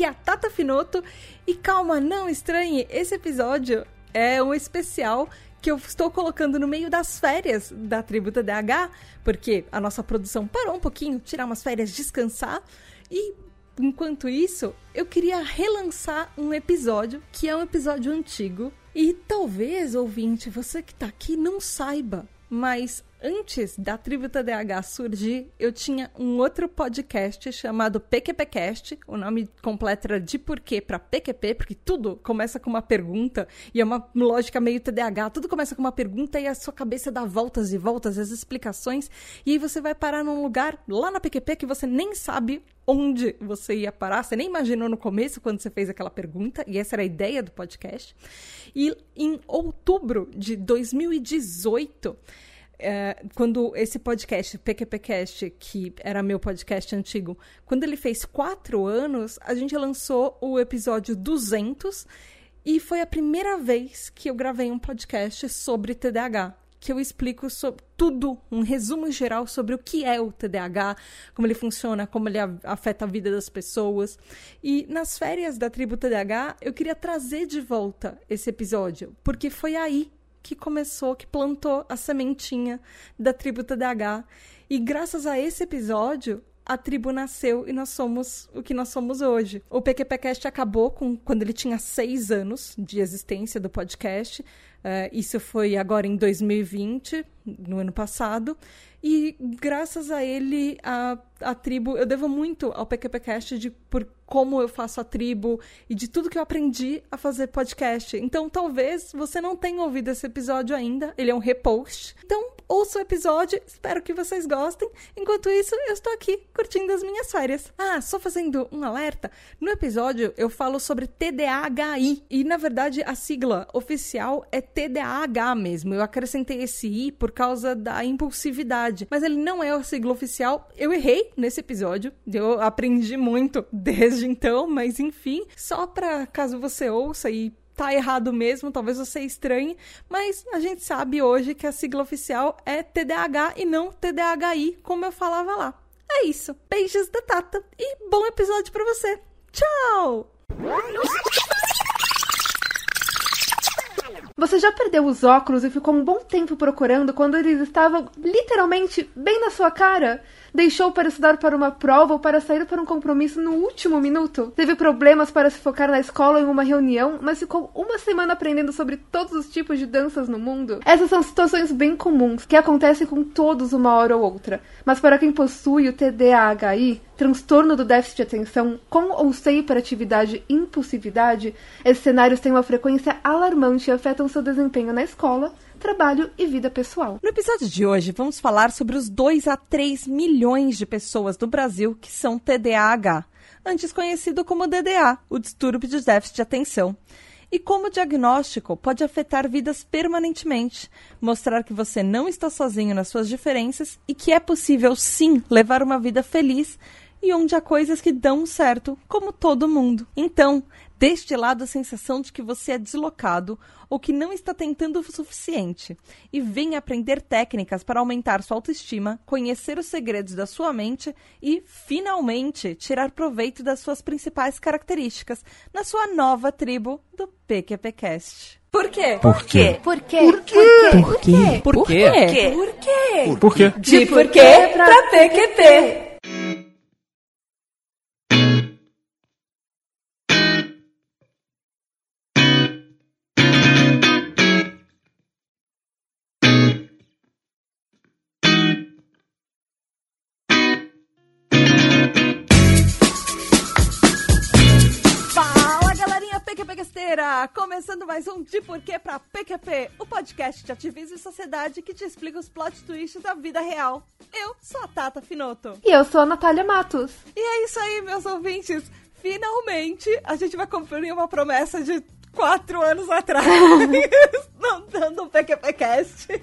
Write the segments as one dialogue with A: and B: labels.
A: Aqui é a Tata Finoto. E calma, não estranhe, esse episódio é um especial que eu estou colocando no meio das férias da Tributa DH, porque a nossa produção parou um pouquinho, tirar umas férias, descansar. E enquanto isso, eu queria relançar um episódio que é um episódio antigo. E talvez, ouvinte, você que tá aqui não saiba, mas antes da Tributa DH surgir, eu tinha um outro podcast chamado PQPcast. O nome completo era de porquê para PQP, porque tudo começa com uma pergunta e é uma lógica meio TDAH. Tudo começa com uma pergunta e a sua cabeça dá voltas e voltas, as explicações, e aí você vai parar num lugar lá na PQP que você nem sabe onde você ia parar, você nem imaginou no começo quando você fez aquela pergunta, e essa era a ideia do podcast. E em outubro de 2018, é, quando esse podcast, PQPcast, que era meu podcast antigo, quando ele fez quatro anos, a gente lançou o episódio 200 e foi a primeira vez que eu gravei um podcast sobre TDAH. Que eu explico sobre tudo, um resumo geral sobre o que é o TDAH, como ele funciona, como ele afeta a vida das pessoas. E nas férias da tribo TDAH, eu queria trazer de volta esse episódio, porque foi aí que começou, que plantou a sementinha da tribo TDAH. E graças a esse episódio, a tribo nasceu e nós somos o que nós somos hoje. O PQPcast acabou com, quando ele tinha seis anos de existência do podcast. Uh, isso foi agora em 2020, no ano passado. E graças a ele, a, a tribo, eu devo muito ao PQPcast de por como eu faço a tribo e de tudo que eu aprendi a fazer podcast. Então, talvez você não tenha ouvido esse episódio ainda, ele é um repost. Então, ouça o episódio, espero que vocês gostem. Enquanto isso, eu estou aqui curtindo as minhas férias. Ah, só fazendo um alerta: no episódio eu falo sobre TDAHI e na verdade a sigla oficial é TDAH mesmo. Eu acrescentei esse I por causa da impulsividade, mas ele não é a sigla oficial. Eu errei nesse episódio, eu aprendi muito desde então, mas enfim, só para caso você ouça e tá errado mesmo, talvez você estranhe, mas a gente sabe hoje que a sigla oficial é TDAH e não TDAHI, como eu falava lá. É isso. Beijos da Tata e bom episódio para você. Tchau!
B: Você já perdeu os óculos e ficou um bom tempo procurando quando eles estavam literalmente bem na sua cara? Deixou para estudar para uma prova ou para sair para um compromisso no último minuto? Teve problemas para se focar na escola ou em uma reunião, mas ficou uma semana aprendendo sobre todos os tipos de danças no mundo? Essas são situações bem comuns que acontecem com todos uma hora ou outra. Mas para quem possui o TDAHI, transtorno do déficit de atenção com ou sem hiperatividade e impulsividade, esses cenários têm uma frequência alarmante e afetam seu desempenho na escola, trabalho e vida pessoal.
A: No episódio de hoje, vamos falar sobre os 2 a 3 milhões de pessoas do Brasil que são TDAH, antes conhecido como DDA, o distúrbio de déficit de atenção. E como o diagnóstico pode afetar vidas permanentemente, mostrar que você não está sozinho nas suas diferenças e que é possível sim levar uma vida feliz e onde há coisas que dão certo, como todo mundo. Então, Deste lado a sensação de que você é deslocado ou que não está tentando o suficiente. E venha aprender técnicas para aumentar sua autoestima, conhecer os segredos da sua mente e, finalmente, tirar proveito das suas principais características na sua nova tribo do PQPcast.
B: Por quê?
C: Por quê?
B: Por quê?
C: Por quê?
B: Por quê?
C: Por
B: quê?
A: Por quê?
C: Por quê?
B: De porquê pra PQP.
A: Começando mais um De Porquê pra PQP, o podcast de ativismo e sociedade que te explica os plot twists da vida real. Eu sou a Tata Finoto.
B: E eu sou a Natália Matos.
A: E é isso aí, meus ouvintes. Finalmente, a gente vai cumprir uma promessa de quatro anos atrás, um PQPcast.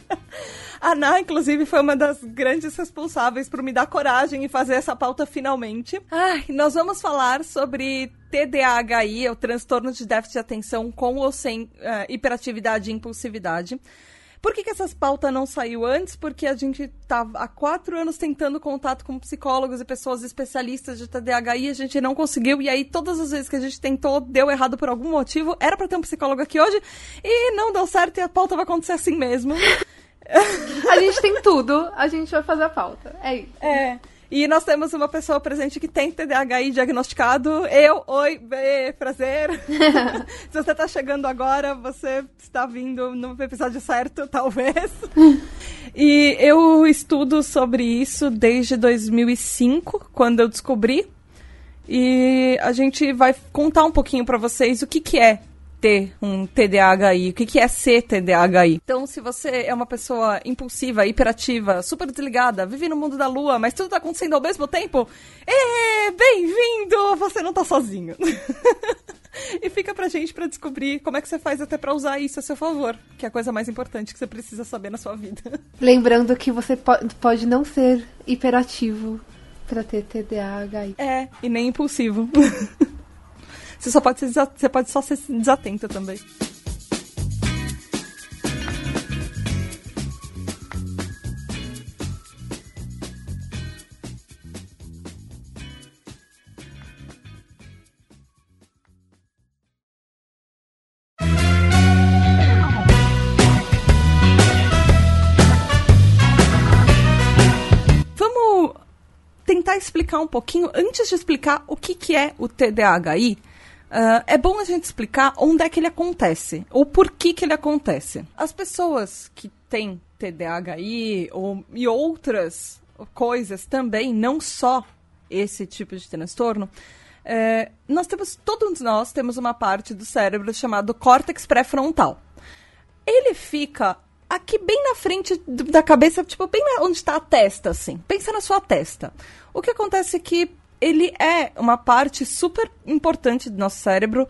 A: A Ná, inclusive, foi uma das grandes responsáveis por me dar coragem e fazer essa pauta finalmente. Ai, nós vamos falar sobre TDAHI, o transtorno de déficit de atenção com ou sem uh, hiperatividade e impulsividade. Por que, que essas pautas não saiu antes? Porque a gente tá há quatro anos tentando contato com psicólogos e pessoas especialistas de TDAH e a gente não conseguiu. E aí, todas as vezes que a gente tentou, deu errado por algum motivo. Era para ter um psicólogo aqui hoje e não deu certo e a pauta vai acontecer assim mesmo.
B: a gente tem tudo, a gente vai fazer a pauta. É isso.
A: É. E nós temos uma pessoa presente que tem TDAH diagnosticado. Eu, oi, bê, prazer. Se você está chegando agora, você está vindo no episódio certo, talvez. e eu estudo sobre isso desde 2005, quando eu descobri. E a gente vai contar um pouquinho para vocês o que, que é ter um TDAHI, o que, que é ser TDAHI. Então, se você é uma pessoa impulsiva, hiperativa, super desligada, vive no mundo da lua, mas tudo tá acontecendo ao mesmo tempo, é, bem-vindo! Você não tá sozinho. e fica pra gente pra descobrir como é que você faz até pra usar isso a seu favor, que é a coisa mais importante que você precisa saber na sua vida.
B: Lembrando que você pode não ser hiperativo pra ter TDAH.
A: É, e nem impulsivo. Você só pode ser você pode só ser desatenta também. Vamos tentar explicar um pouquinho, antes de explicar o que, que é o TDAHI, Uh, é bom a gente explicar onde é que ele acontece, ou por que, que ele acontece. As pessoas que têm TDAHI ou, e outras coisas também, não só esse tipo de transtorno, é, nós temos, todos nós temos uma parte do cérebro chamado córtex pré-frontal. Ele fica aqui bem na frente da cabeça, tipo, bem onde está a testa, assim. Pensa na sua testa. O que acontece é que ele é uma parte super importante do nosso cérebro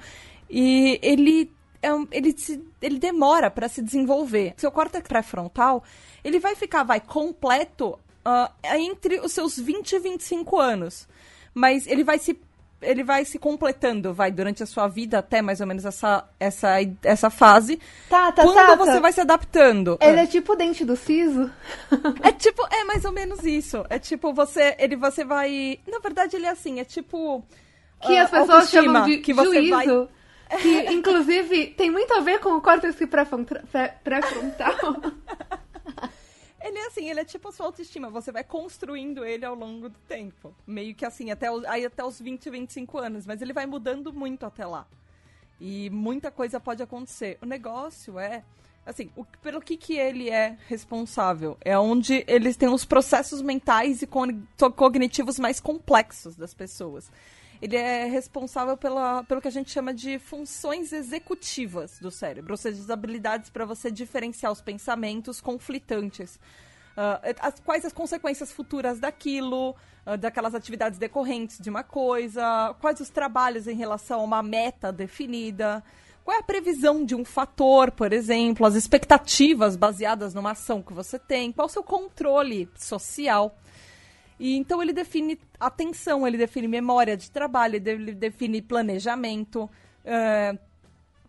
A: e ele é ele, se, ele demora para se desenvolver. Seu córtex pré-frontal, ele vai ficar, vai, completo uh, entre os seus 20 e 25 anos. Mas ele vai se ele vai se completando, vai, durante a sua vida, até mais ou menos essa, essa, essa fase.
B: Tá, tá,
A: Quando
B: tá,
A: você
B: tá.
A: vai se adaptando.
B: Ele é tipo o dente do siso?
A: É tipo, é mais ou menos isso. É tipo, você, ele, você vai... Na verdade, ele é assim, é tipo...
B: Que
A: uh,
B: as pessoas chamam de
A: que você
B: juízo.
A: vai-
B: Que, inclusive, tem muito a ver com o córtex pré-frontal.
A: Ele é assim, ele é tipo a sua autoestima. Você vai construindo ele ao longo do tempo. Meio que assim, até, o- aí até os 20, 25 anos. Mas ele vai mudando muito até lá. E muita coisa pode acontecer. O negócio é, assim, o, pelo que, que ele é responsável? É onde eles têm os processos mentais e cognitivos mais complexos das pessoas. Ele é responsável pela, pelo que a gente chama de funções executivas do cérebro, ou seja, as habilidades para você diferenciar os pensamentos conflitantes. Ah, as- quais as consequências futuras daquilo, ah, daquelas atividades decorrentes de uma coisa, quais os trabalhos em relação a uma meta definida, qual é a previsão de um fator, por exemplo, as expectativas baseadas numa ação que você tem, qual o seu controle social. E então ele define atenção, ele define memória de trabalho, ele de- ele define planejamento, eh,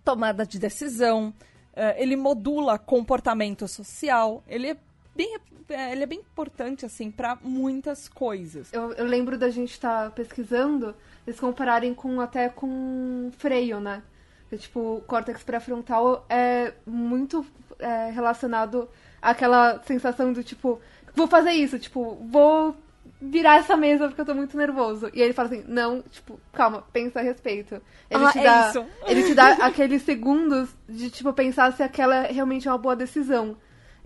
A: tomada de decisão, eh, ele modula comportamento social, ele é bem, eh, ele é bem importante assim para muitas coisas.
B: Eu, eu lembro da gente estar pesquisando, eles compararem com até com freio, né? Que, tipo, o córtex pré-frontal é muito é, relacionado àquela sensação do tipo, vou fazer isso, tipo, vou virar essa mesa porque eu tô muito nervoso. E ele fala assim, não, tipo, calma, pensa a respeito. Ele
A: Ah,
B: te
A: é
B: dá,
A: isso.
B: Ele te dá aqueles segundos de, tipo, pensar se aquela é realmente uma boa decisão.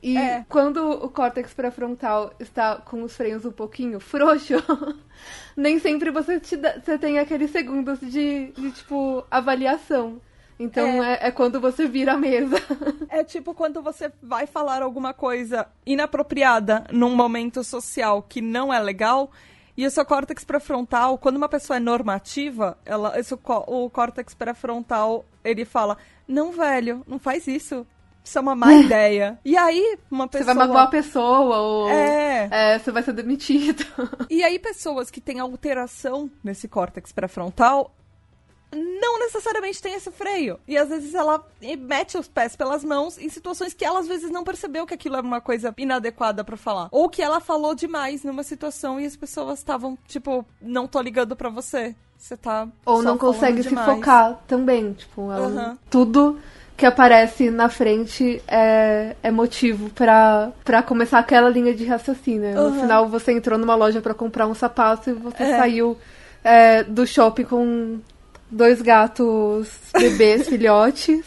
B: E
A: É.
B: quando o córtex pré-frontal está com os freios um pouquinho frouxo, nem sempre você, te dá- você tem aqueles segundos de, de, tipo, avaliação. Então é. é quando você vira a mesa.
A: É tipo quando você vai falar alguma coisa inapropriada num momento social que não é legal. E o seu córtex pré-frontal, quando uma pessoa é normativa, ela, esse, o córtex pré-frontal, ele fala: Não, velho, não faz isso. Isso é uma má ideia. E aí, uma
B: Você
A: pessoa.
B: vai magoar a pessoa, ou
A: É.
B: é, você vai ser demitido.
A: E aí, pessoas que têm alteração nesse córtex pré-frontal, não necessariamente tem esse freio. E às vezes ela mete os pés pelas mãos em situações que ela às vezes não percebeu que aquilo é uma coisa inadequada para falar. Ou que ela falou demais numa situação e as pessoas estavam, tipo, não tô ligando para você. Você tá.
B: Ou não consegue se focar também. Tipo, ela, uhum. tudo que aparece na frente é, é motivo para começar aquela linha de raciocínio. Uhum. No final, você entrou numa loja para comprar um sapato e você é. saiu é, do shopping com dois gatos bebês, filhotes,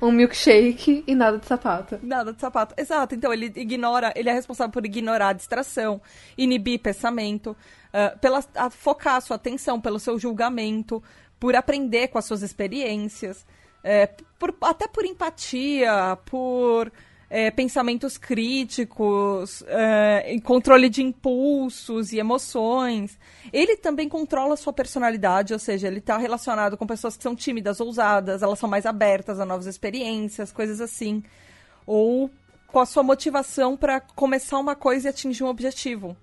B: um milkshake e nada de sapato.
A: Nada de sapato. Exato. Então ele ignora, ele é responsável por ignorar a distração, inibir pensamento, uh, pela, a, focar a sua atenção pelo seu julgamento, por aprender com as suas experiências, é, por, até por empatia, por é, pensamentos críticos, é, controle de impulsos e emoções. Ele também controla a sua personalidade, ou seja, ele está relacionado com pessoas que são tímidas, ousadas, elas são mais abertas a novas experiências, coisas assim. Ou com a sua motivação para começar uma coisa e atingir um objetivo.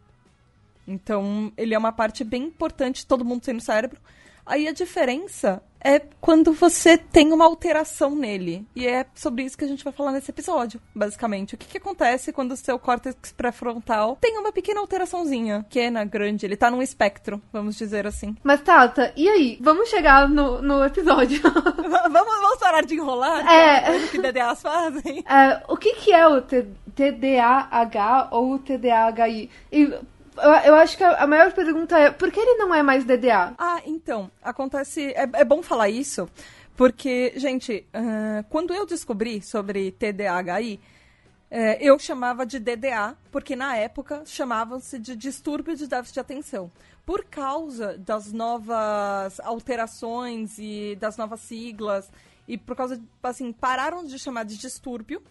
A: Então, ele é uma parte bem importante, todo mundo tem no cérebro. Aí a diferença é quando você tem uma alteração nele. E é sobre isso que a gente vai falar nesse episódio, basicamente. O que, que acontece quando o seu córtex pré-frontal tem uma pequena alteraçãozinha, pequena, grande, ele tá num espectro, vamos dizer assim.
B: Mas, Tata, e aí? Vamos chegar no, no episódio.
A: vamos, vamos parar de enrolar?
B: É.
A: O que DDAs fazem?
B: É, o que, que é o TDAH ou o TDAHI? E eu, acho que a, maior pergunta é por que ele não é mais DDA?
A: Ah, então, acontece. É, é bom falar isso, porque, gente, uh, quando eu descobri sobre TDAHI, é, eu chamava de DDA, porque na época chamavam-se de distúrbio de déficit de atenção. Por causa das novas alterações e das novas siglas, e por causa, assim, pararam de chamar de distúrbio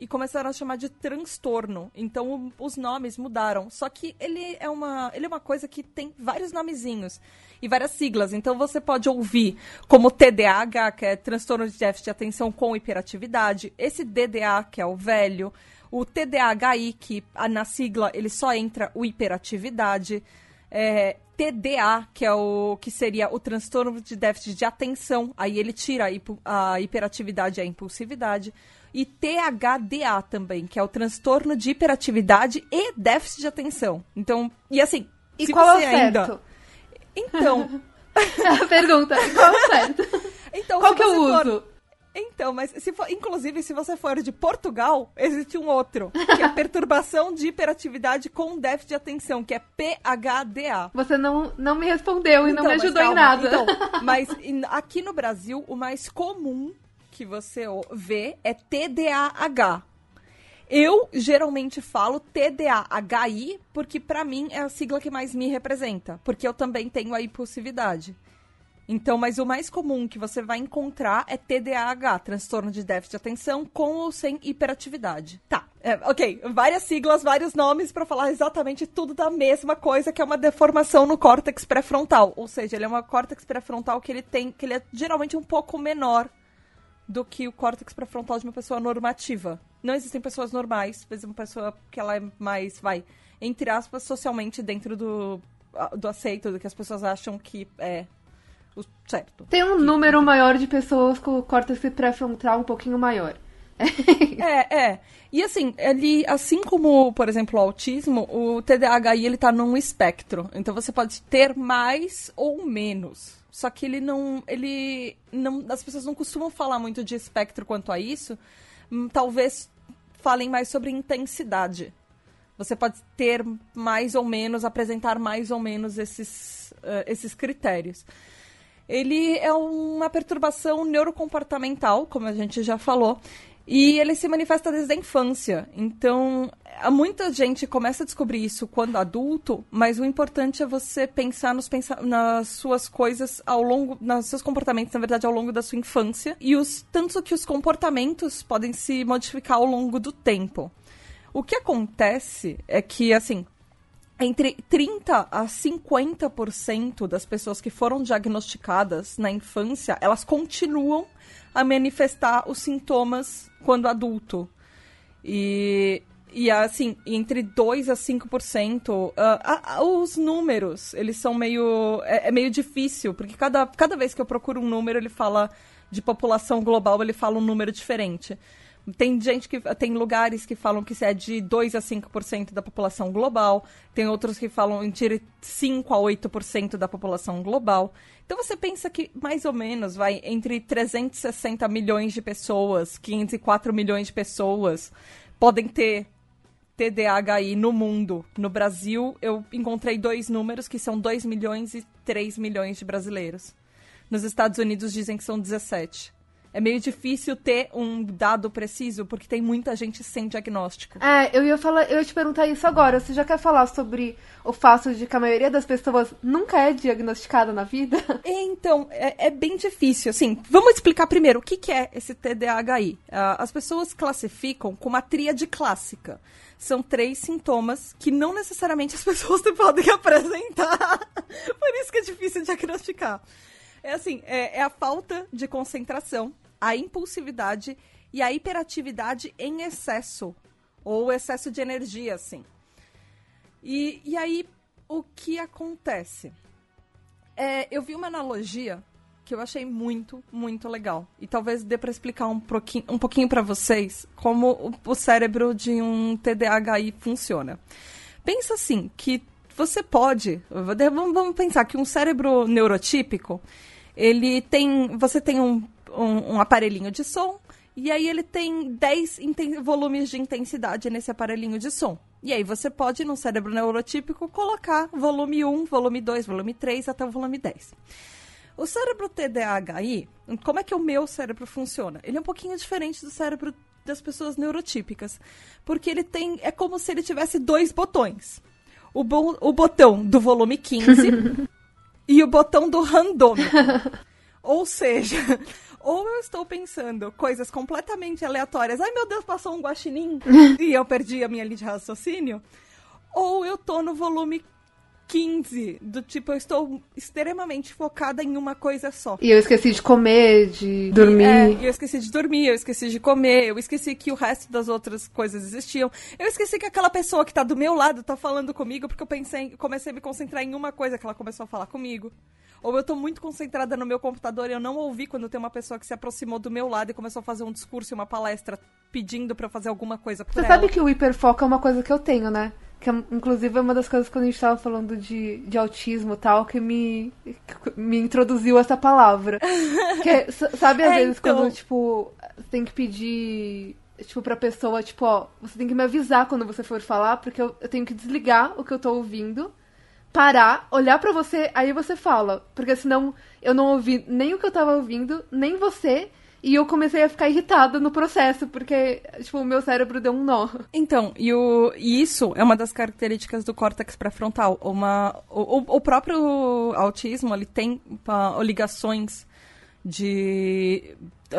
A: e começaram a chamar de transtorno. Então os nomes mudaram. Só que ele é uma, ele é uma coisa que tem vários nomezinhos e várias siglas. Então você pode ouvir como TDAH, que é transtorno de déficit de atenção com hiperatividade, esse DDA, que é o velho, o TDAHI, que na sigla ele só entra o hiperatividade. É, TDA, que é o que seria o transtorno de déficit de atenção, aí ele tira a, a hiperatividade e a impulsividade e THDA também, que é o transtorno de hiperatividade e déficit de atenção. Então, e assim,
B: e se qual você é o ainda certo?
A: Então,
B: pergunta, qual é o certo?
A: Então,
B: qual que eu for... uso?
A: Então, mas se for, inclusive, se você for de Portugal, existe um outro, que é perturbação de hiperatividade com déficit de atenção, que é PHDA.
B: Você não, não me respondeu e então, não me ajudou calma, em nada.
A: Então, mas aqui no Brasil, o mais comum que você vê é TDAH. Eu geralmente falo TDAHI porque para mim é a sigla que mais me representa, porque eu também tenho a impulsividade. Então, mas o mais comum que você vai encontrar é TDAH, transtorno de déficit de atenção com ou sem hiperatividade. Tá, é, ok, várias siglas, vários nomes para falar exatamente tudo da mesma coisa, que é uma deformação no córtex pré-frontal. Ou seja, ele é uma córtex pré-frontal que ele tem, que ele é geralmente um pouco menor do que o córtex pré-frontal de uma pessoa normativa. Não existem pessoas normais, mas uma pessoa que ela é mais, vai, entre aspas, socialmente dentro do, do aceito, do que as pessoas acham que é o certo.
B: Tem um
A: que,
B: número maior de pessoas com o córtex pré-frontal um pouquinho maior.
A: é, é. E assim, ele, assim como, por exemplo, o autismo, o TDAHI ele tá num espectro. Então você pode ter mais ou menos. Só que ele não. Ele. não As pessoas não costumam falar muito de espectro quanto a isso. Hum, talvez falem mais sobre intensidade. Você pode ter mais ou menos, apresentar mais ou menos esses, uh, esses critérios. Ele é uma perturbação neurocomportamental, como a gente já falou, e ele se manifesta desde a infância. Então, muita gente começa a descobrir isso quando adulto, mas o importante é você pensar nos pensa nas suas coisas ao longo, nos seus comportamentos, na verdade, ao longo da sua infância, e os tanto que os comportamentos podem se modificar ao longo do tempo. O que acontece é que, assim, entre 30 a 50% das pessoas que foram diagnosticadas na infância, elas continuam a manifestar os sintomas quando adulto. E E assim, entre 2 a 5%, uh, uh, os números, eles são meio. É, é, meio difícil, porque cada, cada vez que eu procuro um número, ele fala de população global, ele fala um número diferente. Tem gente que. Tem lugares que falam que é de 2 a 5% da população global. Tem outros que falam entre 5 a 8% da população global. Então você pensa que mais ou menos vai entre 360 milhões de pessoas, 504 milhões de pessoas podem ter TDAHI no mundo. No Brasil, eu encontrei dois números que são 2 milhões e 3 milhões de brasileiros. Nos Estados Unidos dizem que são 17 é meio difícil ter um dado preciso, porque tem muita gente sem diagnóstico.
B: É, eu ia falar, eu ia te perguntar isso agora. Você já quer falar sobre o fato de que a maioria das pessoas nunca é diagnosticada na vida?
A: Então, é, é bem difícil. Assim, vamos explicar primeiro o que, que é esse TDAHI. Uh, as pessoas classificam com uma tríade clássica. São três sintomas que não necessariamente as pessoas podem apresentar. Por isso que é difícil diagnosticar. É assim, é, é a falta de concentração, a impulsividade e a hiperatividade em excesso. Ou excesso de energia, assim. E, e aí, o que acontece? É, eu vi uma analogia que eu achei muito, muito legal. E talvez dê para explicar um pouquinho, um pouquinho para vocês como o, o, cérebro de um TDAHI funciona. Pensa assim, que você pode... Vamos, vamos pensar que um cérebro neurotípico, ele tem. Você tem um, um, um aparelhinho de som. E aí ele tem 10 volumes de intensidade nesse aparelhinho de som. E aí você pode, no cérebro neurotípico, colocar volume 1, volume 2, volume 3 até o volume 10. O cérebro TDAHI, como é que o meu cérebro funciona? Ele é um pouquinho diferente do cérebro das pessoas neurotípicas. Porque ele tem. É como se ele tivesse dois botões. O, bo, o botão do volume 15 e o botão do randômico. ou seja, ou eu estou pensando coisas completamente aleatórias. Ai, meu Deus, passou um guaxinim e eu perdi a minha linha de raciocínio. Ou eu tô no volume 15, do tipo, eu estou extremamente focada em uma coisa só.
B: E eu esqueci de comer, de dormir. É,
A: eu esqueci de dormir, eu esqueci de comer, eu esqueci que o resto das outras coisas existiam. Eu esqueci que aquela pessoa que tá do meu lado tá falando comigo, porque eu pensei, comecei a me concentrar em uma coisa que ela começou a falar comigo. Ou eu tô muito concentrada no meu computador e eu não ouvi quando tem uma pessoa que se aproximou do meu lado e começou a fazer um discurso e uma palestra pedindo para eu fazer alguma coisa por
B: Você
A: ela.
B: sabe que o hiperfoco é uma coisa que eu tenho, né? Que é, inclusive é uma das coisas quando a gente tava falando de, de autismo e tal, que me, que me introduziu essa palavra. que, sabe, às é, vezes, então... quando, tipo, tem que pedir, tipo, pra pessoa, tipo, ó, você tem que me avisar quando você for falar, porque eu, eu tenho que desligar o que eu tô ouvindo, parar, olhar para você, aí você fala. Porque senão eu não ouvi nem o que eu tava ouvindo, nem você, e eu comecei a ficar irritada no processo, porque, tipo, o meu cérebro deu um nó.
A: Então, e, o, e isso é uma das características do córtex pré-frontal. Uma, o, o próprio autismo, ele tem uh, ligações de...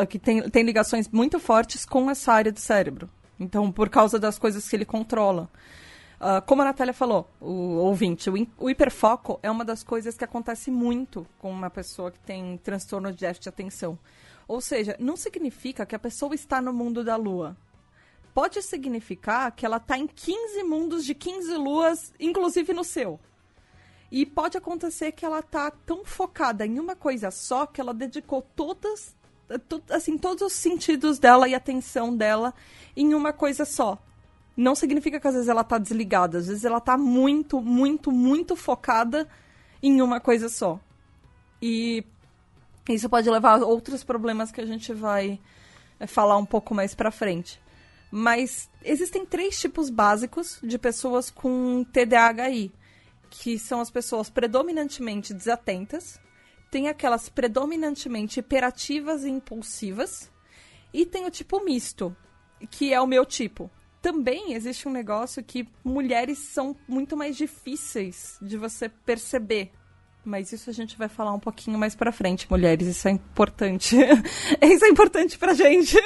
A: que tem, tem ligações muito fortes com essa área do cérebro. Então, por causa das coisas que ele controla. Uh, como a Natália falou, o ouvinte, o, o, hiperfoco é uma das coisas que acontece muito com uma pessoa que tem transtorno de déficit de atenção. Ou seja, não significa que a pessoa está no mundo da lua. Pode significar que ela está em 15 mundos de 15 luas, inclusive no seu. E pode acontecer que ela está tão focada em uma coisa só que ela dedicou todas, assim, todos os sentidos dela e atenção dela em uma coisa só. Não significa que às vezes ela está desligada, às vezes ela está muito, muito, muito focada em uma coisa só. E isso pode levar a outros problemas que a gente vai é, falar um pouco mais pra frente. Mas existem três tipos básicos de pessoas com TDAHI, que são as pessoas predominantemente desatentas, tem aquelas predominantemente hiperativas e impulsivas, e tem o tipo misto, que é o meu tipo. Também existe um negócio que mulheres são muito mais difíceis de você perceber mas isso a gente vai falar um pouquinho mais pra frente, mulheres. Isso é importante. isso é importante pra gente.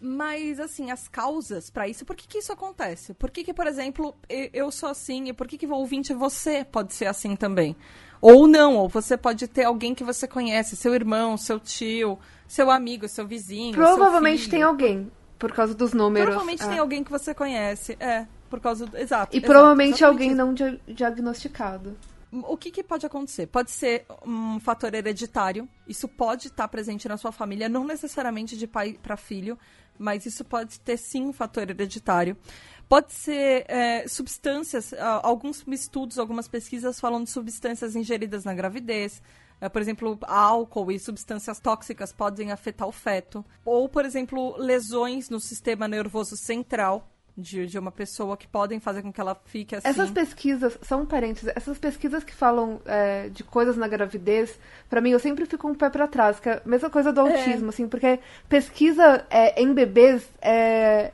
A: Mas, assim, as causas para isso, por que, que isso acontece? Por que, que, por exemplo, eu sou assim e por que, que o ouvinte você pode ser assim também? Ou não, ou você pode ter alguém que você conhece, seu irmão, seu tio, seu amigo, seu vizinho.
B: Provavelmente tem alguém, por causa dos números.
A: Provavelmente ah. tem alguém que você conhece, é. por causa do. Exato.
B: E
A: exato,
B: provavelmente
A: exatamente
B: alguém
A: isso.
B: não dia- diagnosticado.
A: O que, que pode acontecer? Pode ser um fator hereditário. Isso pode estar presente na sua família, não necessariamente de pai para filho, mas isso pode ter sim um fator hereditário. Pode ser é, substâncias, alguns estudos, algumas pesquisas falam de substâncias ingeridas na gravidez. É, por exemplo, álcool e substâncias tóxicas podem afetar o feto. Ou, por exemplo, lesões no sistema nervoso central de, de uma pessoa que podem fazer com que ela fique assim.
B: Essas pesquisas, só um parênteses, essas pesquisas que falam é, de coisas na gravidez, pra mim eu sempre fico um pé pra trás, que é a mesma coisa do autismo, assim, porque pesquisa é, em bebês é,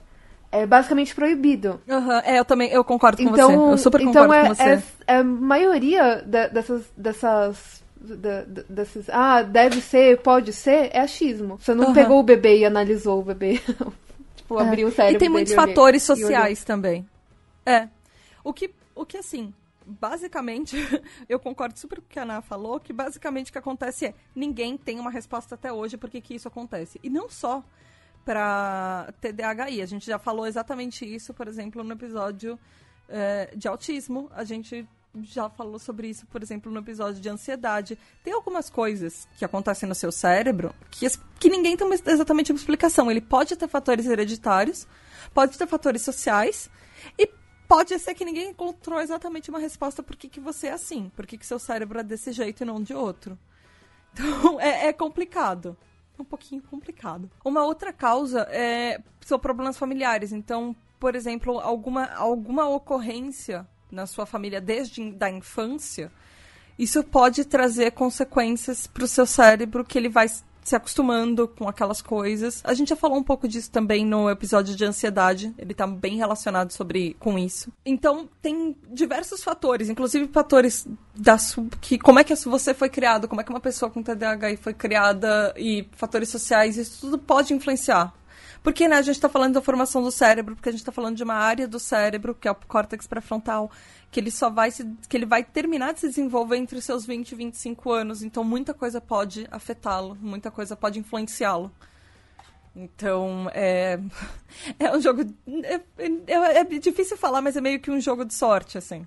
B: é basicamente proibido.
A: Aham, é, eu também, eu concordo com
B: Então,
A: você. Eu super
B: então
A: concordo
B: é,
A: com você.
B: é- é a maioria da- dessas, dessas, da- da- desses, ah, deve ser, pode ser, é achismo. Você não
A: Aham.
B: pegou o bebê e analisou o bebê. tipo, abriu o cérebro
A: É. E tem muitos fatores sociais também. É. O que, o que assim, basicamente, eu concordo super com o que a Ana falou, que basicamente o que acontece é, ninguém tem uma resposta até hoje por que isso acontece. E não só para TDAHI, a gente já falou exatamente isso, por exemplo, no episódio é, de autismo, a gente já falou sobre isso, por exemplo, no episódio de ansiedade. Tem algumas coisas que acontecem no seu cérebro que, que ninguém tem exatamente uma explicação. Ele pode ter fatores hereditários, pode ter fatores sociais e pode ser que ninguém encontrou exatamente uma resposta por que, que você é assim, por que, que seu cérebro é desse jeito e não de outro. Então, é, é complicado. É um pouquinho complicado. Uma outra causa é, são problemas familiares. Então, por exemplo, alguma, alguma ocorrência na sua família desde da infância, isso pode trazer consequências para o seu cérebro que ele vai se acostumando com aquelas coisas. A gente já falou um pouco disso também no episódio de ansiedade. Ele tá bem relacionado sobre com isso. Então, tem diversos fatores, inclusive fatores da que como é que você foi criado, como é que uma pessoa com TDAH foi criada e fatores sociais, isso tudo pode influenciar. Porque né, a gente está falando da formação do cérebro, porque a gente está falando de uma área do cérebro, que é o córtex pré-frontal, que ele só vai se, que ele vai terminar de se desenvolver entre os seus 20 e 25 anos. Então muita coisa pode afetá-lo, muita coisa pode influenciá-lo. Então, é, é um jogo. É, é- é difícil falar, mas é meio que um jogo de sorte, assim.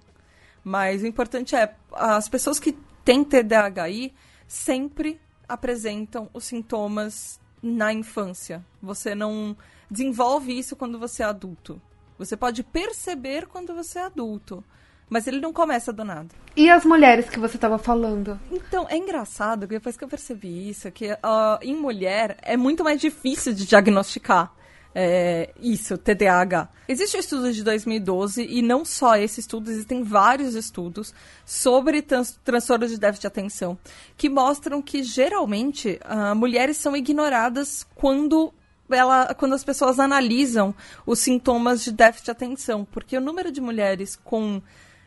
A: Mas o importante é, as pessoas que têm TDAHI sempre apresentam os sintomas na infância. Você não desenvolve isso quando você é adulto. Você pode perceber quando você é adulto, mas ele não começa do nada.
B: E as mulheres que você tava falando?
A: Então, é engraçado, que depois que eu percebi isso, que ah, em mulher é muito mais difícil de diagnosticar é, isso, TDAH. Existe um estudo de 2012, e não só esse estudo, existem vários estudos sobre trans transtorno de déficit de atenção, que mostram que, geralmente, ah, mulheres são ignoradas quando ela, quando as pessoas analisam os sintomas de déficit de atenção, porque o número de mulheres com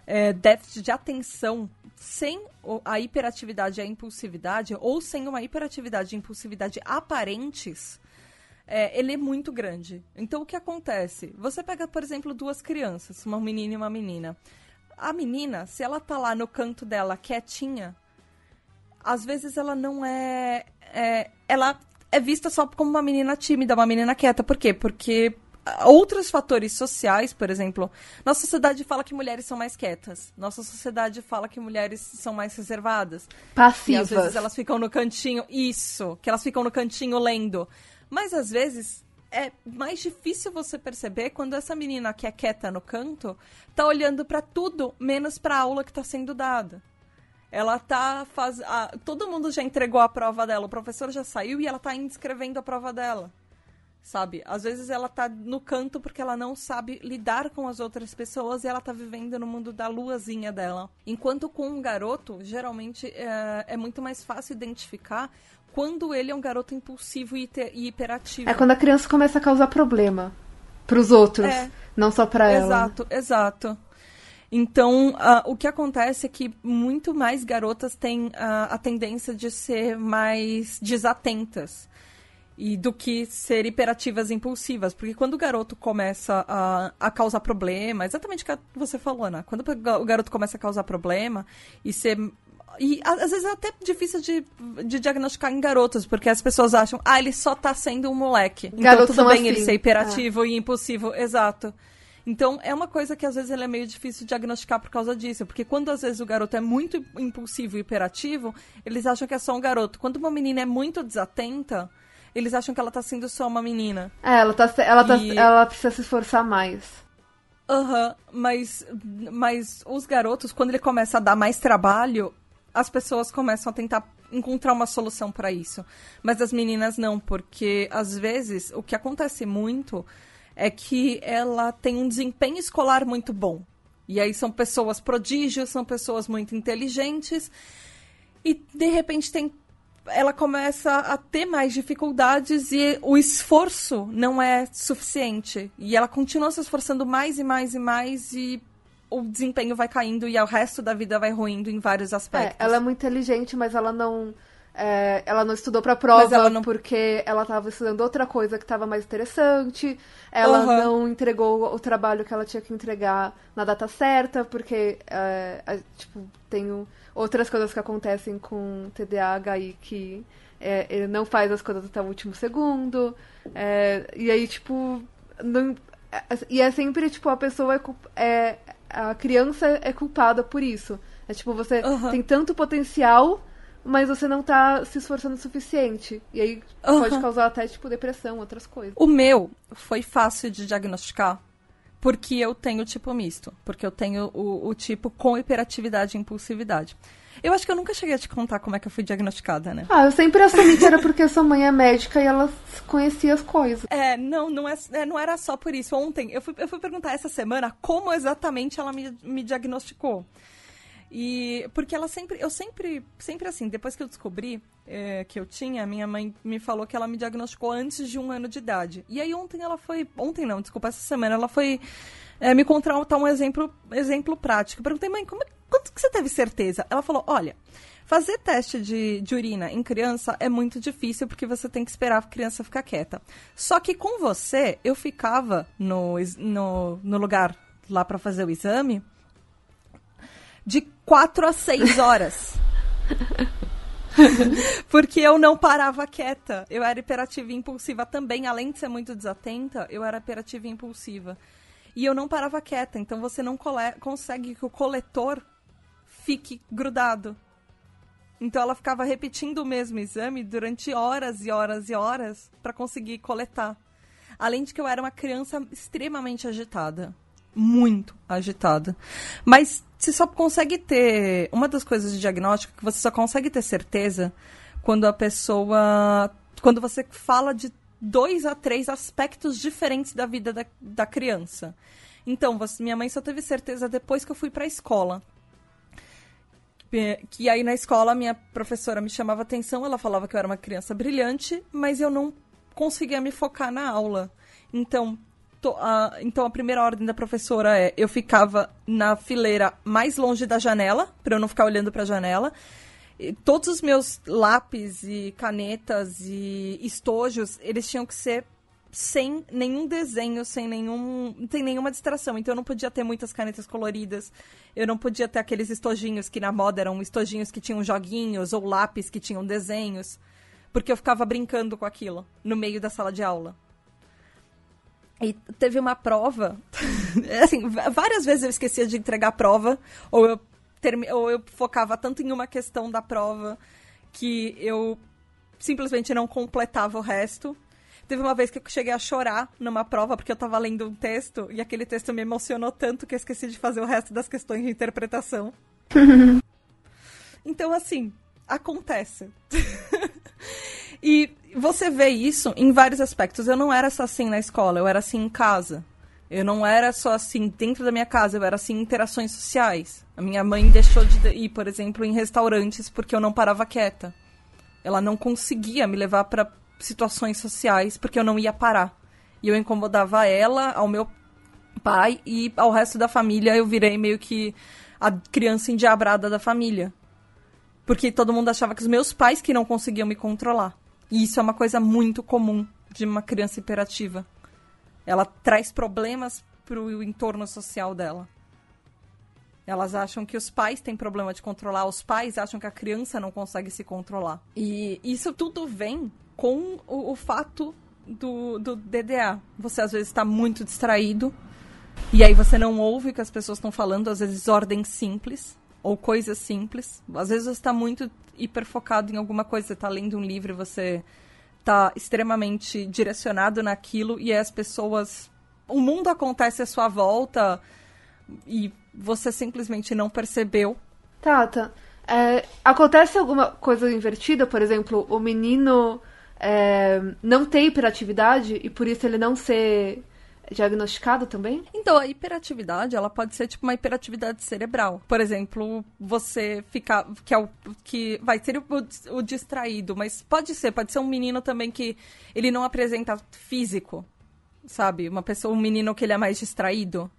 A: é, déficit de atenção sem a hiperatividade e a impulsividade, ou sem uma hiperatividade e impulsividade aparentes, é, ele é muito grande. Então, o que acontece? Você pega, por exemplo, duas crianças, uma menina e uma menina. A menina, se ela tá lá no canto dela quietinha, às vezes ela não é, é- ela é vista só como uma menina tímida, uma menina quieta. Por quê? Porque ah, outros fatores sociais, por exemplo, nossa sociedade fala que mulheres são mais quietas. Nossa sociedade fala que mulheres são mais reservadas. E
B: Passivas.
A: às vezes elas ficam no cantinho, isso, que elas ficam no cantinho lendo. Mas às vezes é mais difícil você perceber quando essa menina que é quieta no canto tá olhando pra tudo menos pra aula que tá sendo dada. Ela tá faz... ah, todo mundo já entregou a prova dela, o professor já saiu e ela tá ainda escrevendo a prova dela. Sabe? Às vezes ela tá no canto porque ela não sabe lidar com as outras pessoas e ela tá vivendo no mundo da luazinha dela. Enquanto com um garoto, geralmente é, é muito mais fácil identificar quando ele é um garoto impulsivo e, e hiperativo.
B: É quando a criança começa a causar problema pros outros,
A: É.
B: não só pra ela.
A: Exato, exato. Então, ah, o que acontece é que muito mais garotas têm ah, a tendência de ser mais desatentas e do que ser hiperativas e impulsivas. Porque quando o garoto começa a, a causar problema, exatamente o que você falou, né? Quando o garoto começa a causar problema e ser. E às vezes é até difícil de, de diagnosticar em garotos, porque as pessoas acham, ah, ele só tá sendo um moleque. Então
B: Garotos
A: tudo
B: são
A: bem
B: assim.
A: ele ser hiperativo e impulsivo, exato. Então, é uma coisa que às vezes ele é meio difícil de diagnosticar por causa disso. Porque quando às vezes o garoto é muito impulsivo e hiperativo, eles acham que é só um garoto. Quando uma menina é muito desatenta, eles acham que ela tá sendo só uma menina.
B: É, ela, tá, ela, tá, e... ela precisa se esforçar mais.
A: Aham, uhum, mas, mas os garotos, quando ele começa a dar mais trabalho, as pessoas começam a tentar encontrar uma solução para isso. Mas as meninas não, porque às vezes o que acontece muito é que ela tem um desempenho escolar muito bom. E aí são pessoas prodígios, são pessoas muito inteligentes. E de repente tem ela começa a ter mais dificuldades e o esforço não é suficiente. E ela continua se esforçando mais e mais e mais e o desempenho vai caindo e o resto da vida vai ruindo em vários aspectos.
B: É, ela é muito inteligente, mas ela não. É, ela não estudou pra prova ela não... porque ela estava estudando outra coisa que estava mais interessante. Ela uhum. não entregou o trabalho que ela tinha que entregar na data certa, porque, é, tipo, tem outras coisas que acontecem com TDAH aí que é, ele não faz as coisas até o último segundo. É, e aí, tipo. Não, é, e é sempre, tipo, a pessoa é, é a criança é culpada por isso. É tipo, você uhum. tem tanto potencial, mas você não tá se esforçando o suficiente. E aí uhum. pode causar até, tipo, depressão, outras coisas.
A: O meu foi fácil de diagnosticar. Porque eu tenho o tipo misto. Porque eu tenho o, o tipo com hiperatividade e impulsividade. Eu acho que eu nunca cheguei a te contar como é que eu fui diagnosticada, né?
B: Ah, eu sempre assumi que era porque sua mãe é médica e ela conhecia as coisas.
A: É, não, não, é, é, não era só por isso. Ontem, eu fui, eu fui perguntar essa semana como exatamente ela me, me diagnosticou. E porque ela sempre, eu sempre, sempre assim, depois que eu descobri é, que eu tinha, minha mãe me falou que ela me diagnosticou antes de um ano de idade. E aí ontem ela foi, ontem não, desculpa, essa semana ela foi é, me contar um exemplo, exemplo prático. Eu perguntei, mãe, como, é, quanto que você teve certeza? Ela falou, olha, fazer teste de, de urina em criança é muito difícil porque você tem que esperar a criança ficar quieta. Só que com você, eu ficava no, no, no lugar lá para fazer o exame de quatro a seis horas. Porque eu não parava quieta. Eu era hiperativa e impulsiva também. Além de ser muito desatenta, eu era hiperativa e impulsiva. E eu não parava quieta, então você não consegue que o coletor fique grudado. Então ela ficava repetindo o mesmo exame durante horas e horas e horas para conseguir coletar. Além de que eu era uma criança extremamente agitada. Muito agitada. Mas você só consegue ter. Uma das coisas de diagnóstico que você só consegue ter certeza quando a pessoa. Quando você fala de dois a três aspectos diferentes da vida da, da criança. Então, você, minha mãe só teve certeza depois que eu fui para a escola. Que aí na escola minha professora me chamava atenção, ela falava que eu era uma criança brilhante, mas eu não conseguia me focar na aula. Então, to, a, então a primeira ordem da professora é: eu ficava na fileira mais longe da janela, para eu não ficar olhando para a janela todos os meus lápis e canetas e estojos, eles tinham que ser sem nenhum desenho, sem nenhum, sem nenhuma distração. Então eu não podia ter muitas canetas coloridas. Eu não podia ter aqueles estojinhos que na moda eram estojinhos que tinham joguinhos ou lápis que tinham desenhos, porque eu ficava brincando com aquilo no meio da sala de aula. E teve uma prova, assim, várias vezes eu esquecia de entregar a prova, ou eu ou eu focava tanto em uma questão da prova que eu simplesmente não completava o resto. Teve uma vez que eu cheguei a chorar numa prova porque eu estava lendo um texto e aquele texto me emocionou tanto que eu esqueci de fazer o resto das questões de interpretação. então, assim, acontece. e você vê isso em vários aspectos. Eu não era só assim na escola, eu era assim em casa. Eu não era só assim dentro da minha casa, eu era assim em interações sociais. A minha mãe deixou de ir, por exemplo, em restaurantes porque eu não parava quieta. Ela não conseguia me levar para situações sociais porque eu não ia parar. E eu incomodava ela, ao meu pai e ao resto da família. Eu virei meio que a criança endiabrada da família. Porque todo mundo achava que os meus pais que não conseguiam me controlar. E isso é uma coisa muito comum de uma criança hiperativa ela traz problemas para o entorno social dela. Elas acham que os pais têm problema de controlar, os pais acham que a criança não consegue se controlar. E isso tudo vem com o, o fato do, do DDA. Você às vezes está muito distraído, E aí você não ouve o que as pessoas estão falando, às vezes ordens simples ou coisas simples. Às vezes você está muito hiper focado em alguma coisa, você está lendo um livro e você está extremamente direcionado naquilo e as pessoas. O mundo acontece à sua volta e você simplesmente não percebeu.
B: Tata, é, acontece alguma coisa invertida, por exemplo, o menino é, não ter hiperatividade e por isso ele não ser diagnosticado também?
A: Então, a hiperatividade, ela pode ser tipo uma hiperatividade cerebral. Por exemplo, você ficar que é o que vai ser o, o distraído, mas pode ser, pode ser um menino também que ele não apresenta físico, sabe? Uma pessoa, um menino que ele é mais distraído.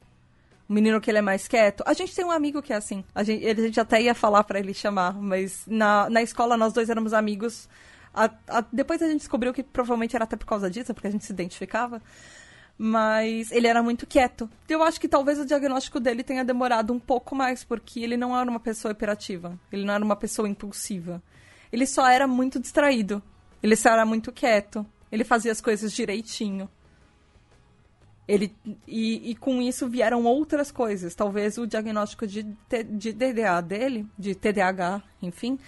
A: Um menino que ele é mais quieto. A gente tem um amigo que é assim. A gente, a gente até ia falar para ele chamar, mas na, na escola nós dois éramos amigos. A, a, depois a gente descobriu que provavelmente era até por causa disso, porque a gente se identificava mas ele era muito quieto. Eu acho que talvez o diagnóstico dele tenha demorado um pouco mais, porque ele não era uma pessoa hiperativa, ele não era uma pessoa impulsiva. Ele só era muito distraído, ele só era muito quieto, ele fazia as coisas direitinho. Ele, e, e com isso vieram outras coisas. Talvez o diagnóstico de, de DDA dele, de TDAH, enfim,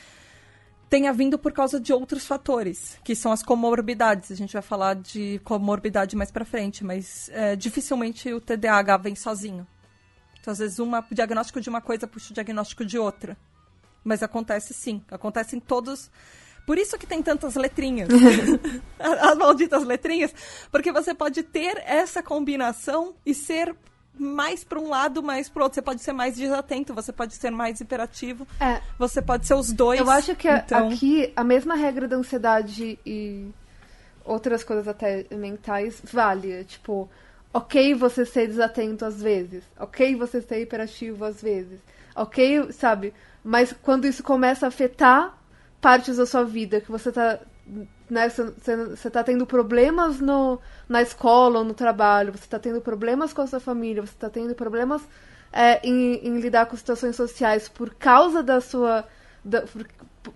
A: tenha vindo por causa de outros fatores, que são as comorbidades. A gente vai falar de comorbidade mais para frente, mas é, dificilmente o TDAH vem sozinho. Então, às vezes, uma, o diagnóstico de uma coisa puxa o diagnóstico de outra. Mas acontece sim, acontece em todos. Por isso que tem tantas letrinhas. As malditas letrinhas. Porque você pode ter essa combinação e ser mais para um lado, mais para outro. Você pode ser mais desatento, você pode ser mais hiperativo. É. Você pode ser os dois.
B: Eu acho que então... aqui a mesma regra da ansiedade e outras coisas até mentais vale. Tipo, ok você ser desatento às vezes. Ok você ser hiperativo às vezes. Ok, sabe? Mas quando isso começa a afetar partes da sua vida, que você tá né, você está tendo problemas no, na escola ou no trabalho, você está tendo problemas com a sua família, você está tendo problemas é, em, em, lidar com situações sociais por causa da sua. Da, por,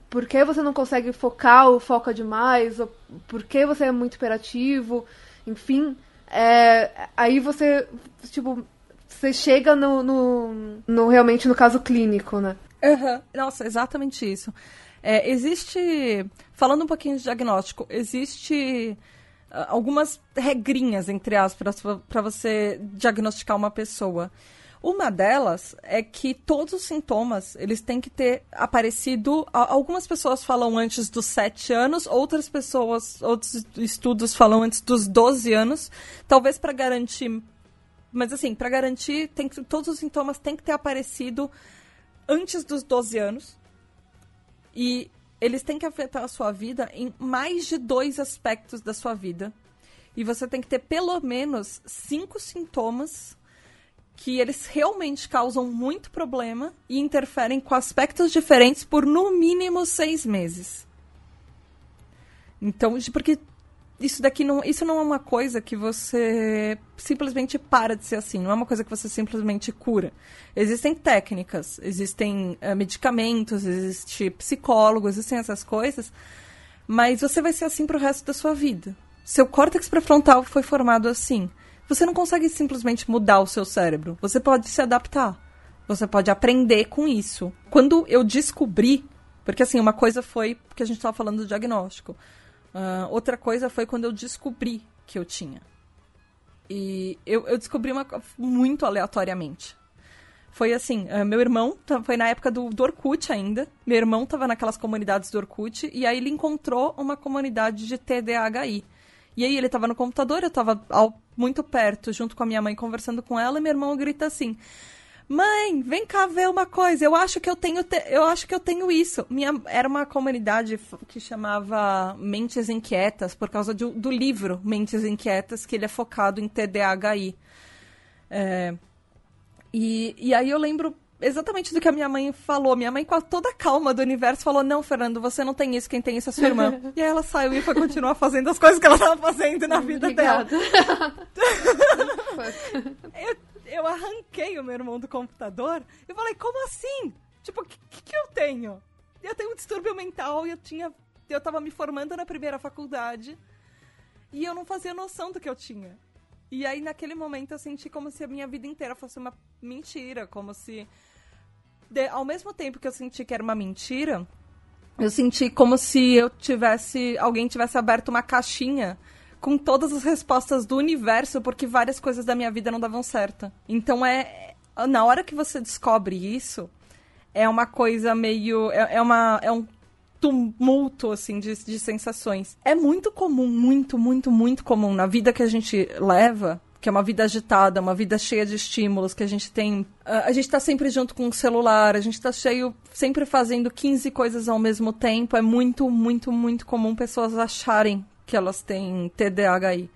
B: por que você não consegue focar ou foca demais, ou por que você é muito hiperativo, enfim. É, aí você, tipo, você chega no, no, no, realmente no caso clínico, né?
A: Uhum. Nossa, exatamente isso. É, existe, falando um pouquinho de diagnóstico, existe uh, algumas regrinhas, entre aspas, para você diagnosticar uma pessoa. Uma delas é que todos os sintomas, eles têm que ter aparecido. Algumas pessoas falam antes dos 7 anos, outras pessoas, outros estudos falam antes dos 12 anos. Talvez para garantir. Mas assim, para garantir, tem que, todos os sintomas têm que ter aparecido antes dos 12 anos. E eles têm que afetar a sua vida em mais de dois aspectos da sua vida. E você tem que ter pelo menos cinco sintomas que eles realmente causam muito problema e interferem com aspectos diferentes por no mínimo seis meses. Então, porque isso daqui não, isso não é uma coisa que você simplesmente para de ser assim, não é uma coisa que você simplesmente cura. Existem técnicas, existem uh, medicamentos, existe psicólogo, existem essas coisas, mas você vai ser assim pro resto da sua vida. Seu córtex pré-frontal foi formado assim. Você não consegue simplesmente mudar o seu cérebro. Você pode se adaptar. Você pode aprender com isso. Quando eu descobri, porque assim, uma coisa foi que a gente estava falando do diagnóstico. Uh, outra coisa foi quando eu descobri que eu tinha. E eu, eu descobri uma, muito aleatoriamente. Foi assim, uh, meu irmão, foi na época do, do Orkut ainda, meu irmão estava naquelas comunidades do Orkut, e aí ele encontrou uma comunidade de TDAHI. E aí ele estava no computador, eu estava muito perto, junto com a minha mãe, conversando com ela, e meu irmão grita assim, Mãe, vem cá ver uma coisa. Eu acho que eu tenho, te... eu acho que eu tenho isso. Minha era uma comunidade que chamava Mentes Inquietas por causa do, do livro Mentes Inquietas, que ele é focado em TDAHI. É... E, e aí eu lembro exatamente do que a minha mãe falou. Minha mãe, com toda a calma do universo, falou: Não, Fernando, você não tem isso, quem tem isso é sua irmã. e aí ela saiu e foi continuar fazendo as coisas que ela estava fazendo na vida Obrigada. dela. eu, eu arranquei o meu irmão do computador e falei, como assim? Tipo, o que, que eu tenho? Eu tenho um distúrbio mental e eu tinha. Eu tava me formando na primeira faculdade e eu não fazia noção do que eu tinha. E aí, naquele momento, eu senti como se a minha vida inteira fosse uma mentira. Como se. De, ao mesmo tempo que eu senti que era uma mentira, eu senti como se eu tivesse. Alguém tivesse aberto uma caixinha com todas as respostas do universo, porque várias coisas da minha vida não davam certo. Então é. Na hora que você descobre isso, é uma coisa meio. É, é, uma, é um tumulto, assim, de, de sensações. É muito comum, muito, muito, muito comum na vida que a gente leva que é uma vida agitada, uma vida cheia de estímulos, que a gente tem. A gente tá sempre junto com o celular, a gente tá cheio, sempre fazendo 15 coisas ao mesmo tempo. É muito, muito, muito comum pessoas acharem que elas têm TDAHI.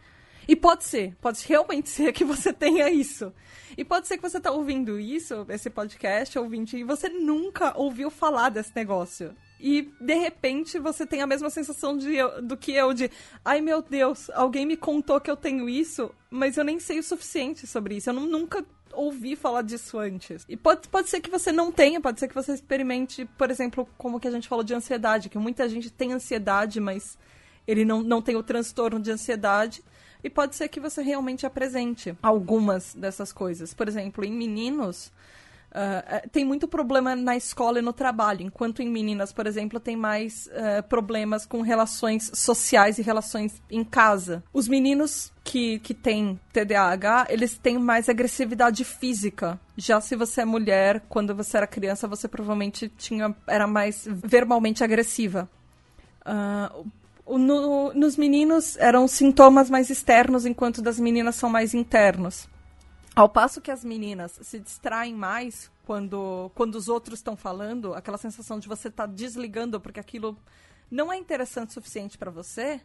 A: E pode ser, pode realmente ser que você tenha isso. E pode ser que você tá ouvindo isso, esse podcast, ouvinte, e você nunca ouviu falar desse negócio e de repente você tem a mesma sensação de, do que eu de, ai meu Deus, alguém me contou que eu tenho isso, mas eu nem sei o suficiente sobre isso. Eu não, nunca ouvi falar disso antes. E pode, pode ser que você não tenha, pode ser que você experimente, por exemplo, como que a gente falou de ansiedade, que muita gente tem ansiedade, mas ele não, não tem o transtorno de ansiedade. E pode ser que você realmente apresente algumas dessas coisas. Por exemplo, em meninos, Uh, tem muito problema na escola e no trabalho, enquanto em meninas, por exemplo, tem mais uh, problemas com relações sociais e relações em casa. Os meninos que, que têm TDAH, eles têm mais agressividade física. Já se você é mulher, quando você era criança, você provavelmente tinha, era mais verbalmente agressiva. Uh, no, nos meninos eram sintomas mais externos, enquanto das meninas são mais internos. Ao passo que as meninas se distraem mais quando, quando os outros estão falando, aquela sensação de você estar tá desligando porque aquilo não é interessante o suficiente para você,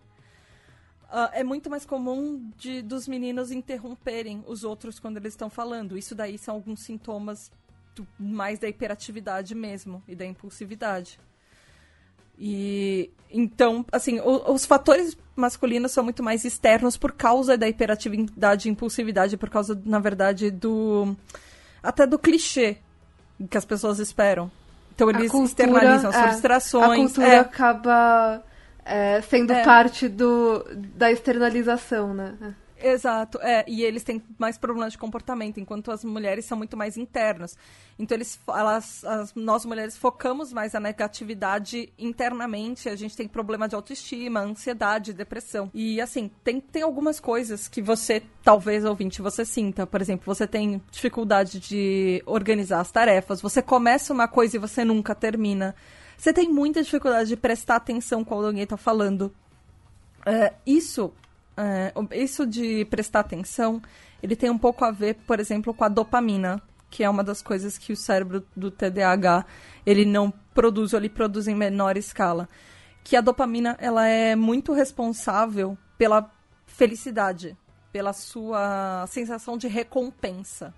A: uh, é muito mais comum de, dos meninos interromperem os outros quando eles estão falando. Isso daí são alguns sintomas do, mais da hiperatividade mesmo e da impulsividade. E então, assim, o, os fatores masculinos são muito mais externos por causa da hiperatividade e impulsividade, por causa, na verdade, do. até do clichê que as pessoas esperam. Então eles cultura, externalizam as é, frustrações.
B: A cultura é. acaba é, sendo é. parte do, da externalização, né?
A: Exato, é, e eles têm mais problemas de comportamento, enquanto as mulheres são muito mais internas. Então eles, elas, as, nós mulheres focamos mais a negatividade internamente, a gente tem problema de autoestima, ansiedade, depressão. E assim, tem, tem algumas coisas que você, talvez ouvinte, você sinta. Por exemplo, você tem dificuldade de organizar as tarefas, você começa uma coisa e você nunca termina. Você tem muita dificuldade de prestar atenção quando alguém está falando. É, isso é, isso de prestar atenção, ele tem um pouco a ver, por exemplo, com a dopamina, que é uma das coisas que o cérebro do TDAH ele não produz, ou ele produz em menor escala. Que a dopamina ela é muito responsável pela felicidade, pela sua sensação de recompensa.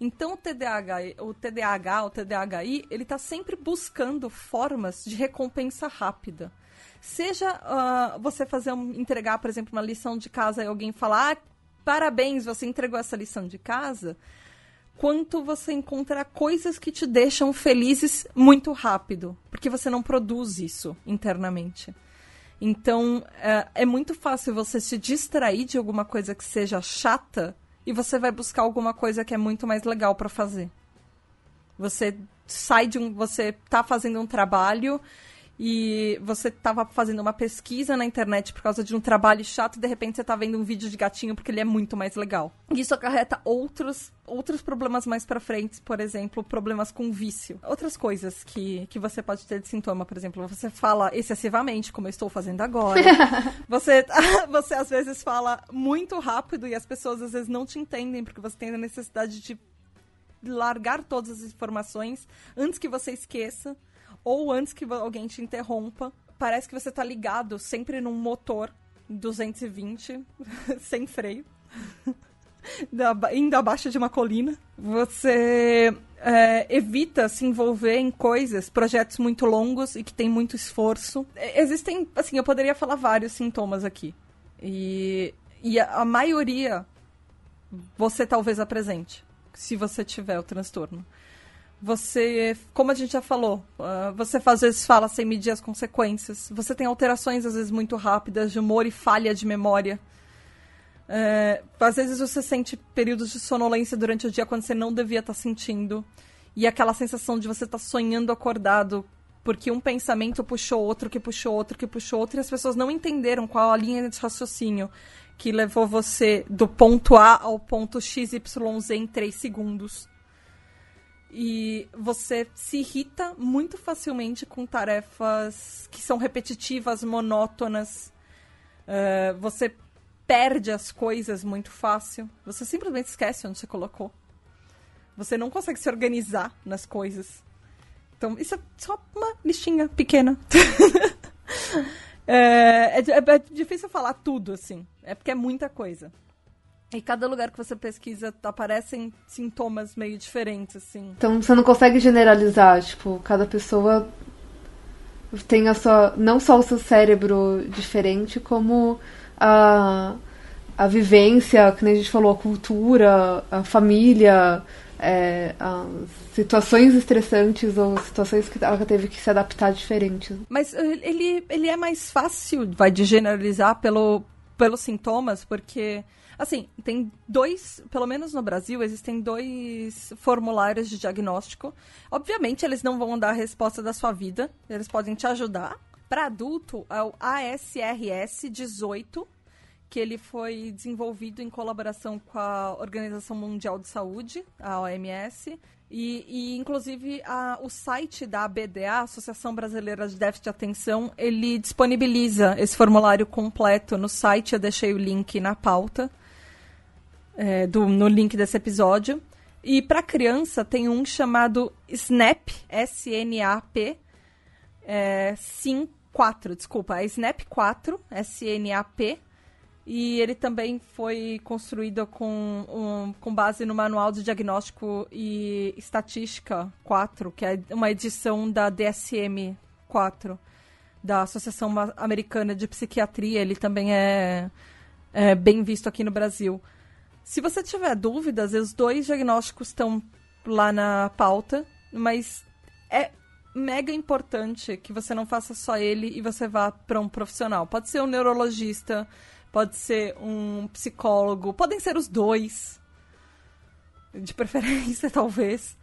A: Então o TDAH, o TDAH, o TDAHI, ele está sempre buscando formas de recompensa rápida. Seja uh, você fazer um, entregar, por exemplo, uma lição de casa e alguém falar, ah, parabéns, você entregou essa lição de casa, quanto você encontrar coisas que te deixam felizes muito rápido, porque você não produz isso internamente. Então, é, é muito fácil você se distrair de alguma coisa que seja chata e você vai buscar alguma coisa que é muito mais legal para fazer. Você sai de um. Você tá fazendo um trabalho e você estava fazendo uma pesquisa na internet por causa de um trabalho chato e de repente você está vendo um vídeo de gatinho porque ele é muito mais legal. Isso acarreta outros, outros problemas mais para frente, por exemplo, problemas com vício. Outras coisas que, que você pode ter de sintoma, por exemplo, você fala excessivamente, como eu estou fazendo agora. você, você às vezes fala muito rápido e as pessoas às vezes não te entendem porque você tem a necessidade de largar todas as informações antes que você esqueça ou antes que alguém te interrompa. Parece que você tá ligado sempre num motor 220, sem freio, indo abaixo de uma colina. Você é, evita se envolver em coisas, projetos muito longos e que tem muito esforço. Existem, assim, eu poderia falar vários sintomas aqui. E, e a, a maioria você talvez apresente, se você tiver o transtorno. Você, como a gente já falou, uh, você às vezes fala sem medir as consequências. Você tem alterações às vezes muito rápidas de humor e falha de memória. É, às vezes você sente períodos de sonolência durante o dia quando você não devia estar tá sentindo. E aquela sensação de você estar tá sonhando acordado, porque um pensamento puxou outro, que puxou outro, que puxou outro, e as pessoas não entenderam qual a linha de raciocínio que levou você do ponto A ao ponto XYZ em 3 segundos. E você se irrita muito facilmente com tarefas que são repetitivas, monótonas. Uh, você perde as coisas muito fácil. Você simplesmente esquece onde você colocou. Você não consegue se organizar nas coisas. Então, isso é só uma listinha pequena. é, é, é, difícil falar tudo, assim. É porque é muita coisa. E cada lugar que você pesquisa aparecem sintomas meio diferentes, assim.
B: Então você não consegue generalizar, tipo, cada pessoa tem a sua. não só o seu cérebro diferente, como a, a vivência, que nem a gente falou, a cultura, a família, é, situações estressantes ou situações que ela teve que se adaptar diferente.
A: Mas ele, ele é mais fácil, vai, de generalizar pelo, pelos sintomas, porque Assim, tem dois, pelo menos no Brasil, existem dois formulários de diagnóstico. Obviamente, eles não vão dar a resposta da sua vida, eles podem te ajudar. Para adulto, é o ASRS 18, que ele foi desenvolvido em colaboração com a Organização Mundial de Saúde, a OMS, e, e, inclusive, a, o site da ABDA, Associação Brasileira de Déficit de Atenção, ele disponibiliza esse formulário completo no site. Eu deixei o link na pauta é, do, no link desse episódio. E para criança tem um chamado Snap, S-N-A-P, é, Sim 4, desculpa, é Snap 4, S-N-A-P. E ele também foi construído com, um, com base no Manual de Diagnóstico e Estatística 4, que é uma edição da DSM 4, da Associação Americana de Psiquiatria. Ele também é, é bem visto aqui no Brasil. Se você tiver dúvidas, os dois diagnósticos estão lá na pauta, mas é mega importante que você não faça só ele e você vá para um profissional. Pode ser um neurologista, pode ser um psicólogo, podem ser os dois, de preferência, talvez.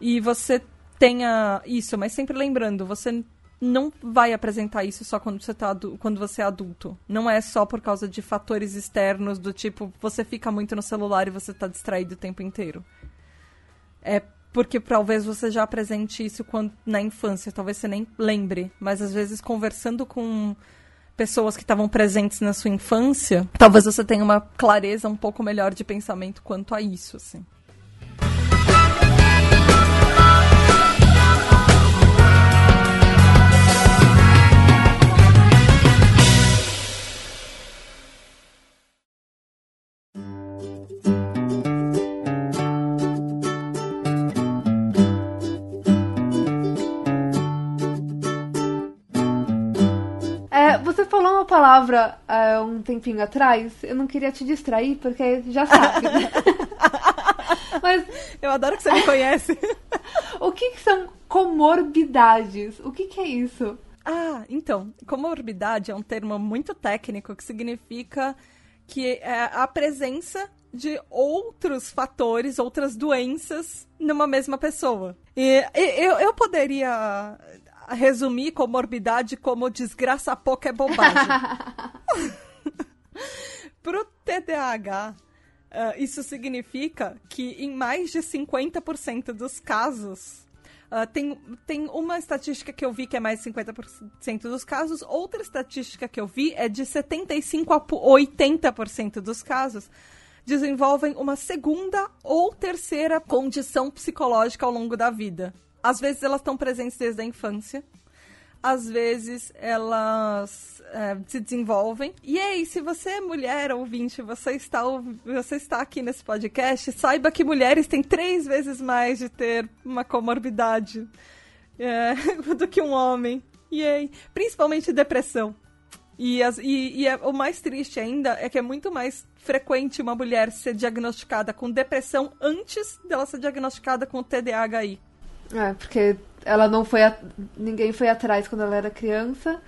A: E você tenha isso, mas sempre lembrando, você não vai apresentar isso só quando você, tá quando você é adulto. Não é só por causa de fatores externos do tipo você fica muito no celular e você está distraído o tempo inteiro. É porque talvez você já apresente isso quando, na infância, talvez você nem lembre, mas às vezes conversando com pessoas que estavam presentes na sua infância, talvez você tenha uma clareza um pouco melhor de pensamento quanto a isso, assim.
B: Palavra uh, um tempinho atrás, eu não queria te distrair, porque já sabe. Né?
A: Mas. Eu adoro que você me conhece.
B: o que, que, são comorbidades? O que, que é isso?
A: Ah, então, comorbidade é um termo muito técnico que significa que é a presença de outros fatores, outras doenças numa mesma pessoa. E eu, eu poderia resumir comorbidade como desgraça pouco é bobagem. Pro TDAH, uh, isso significa que em mais de 50% dos casos, uh, tem, tem uma estatística que eu vi que é mais de 50% dos casos, outra estatística que eu vi é de 75% a 80% dos casos desenvolvem uma segunda ou terceira condição psicológica ao longo da vida. Às vezes elas estão presentes desde a infância. Às vezes elas é, se desenvolvem. E aí, se você é mulher ouvinte, você está, você está aqui nesse podcast, saiba que mulheres têm três vezes mais de ter uma comorbidade é, do que um homem. E aí, principalmente depressão. E, as, e, e é, o mais triste ainda é que é muito mais frequente uma mulher ser diagnosticada com depressão antes dela ser diagnosticada com TDAH.
B: É, porque ela não foi. A... Ninguém foi atrás quando ela era criança.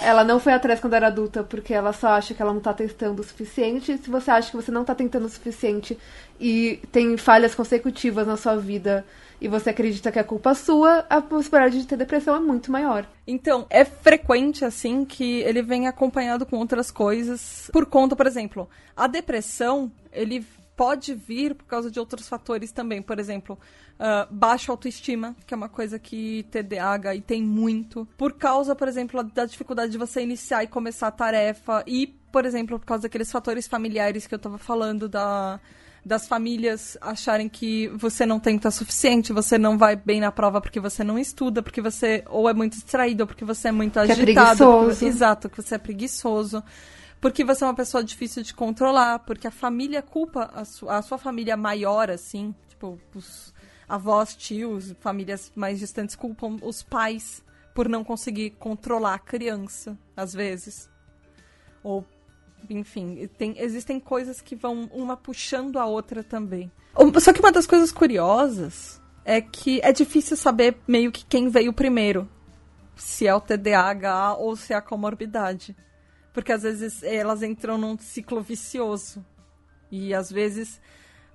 B: ela não foi atrás quando era adulta porque ela só acha que ela não tá testando o suficiente. Se você acha que você não tá tentando o suficiente e tem falhas consecutivas na sua vida e você acredita que é culpa sua, a possibilidade de ter depressão é muito maior.
A: Então, é frequente, assim, que ele vem acompanhado com outras coisas. Por conta, por exemplo, a depressão, ele pode vir por causa de outros fatores também. Por exemplo, uh, baixa autoestima, que é uma coisa que TDAH e tem muito. Por causa, por exemplo, da dificuldade de você iniciar e começar a tarefa. E, por exemplo, por causa daqueles fatores familiares que eu tava falando da das famílias acharem que você não tenta o suficiente, você não vai bem na prova porque você não estuda, porque você ou é muito distraído, ou porque você é muito que é agitado. É
B: preguiçoso.
A: exato, que você é preguiçoso. Porque você é uma pessoa difícil de controlar, porque a família culpa, a, su a sua família maior, assim, tipo, os avós, tios, famílias mais distantes culpam os pais por não conseguir controlar a criança, às vezes. Ou enfim, tem, existem coisas que vão uma puxando a outra também. Só que uma das coisas curiosas é que é difícil saber meio que quem veio primeiro. Se é o TDAH ou se é a comorbidade. Porque às vezes elas entram num ciclo vicioso. E às vezes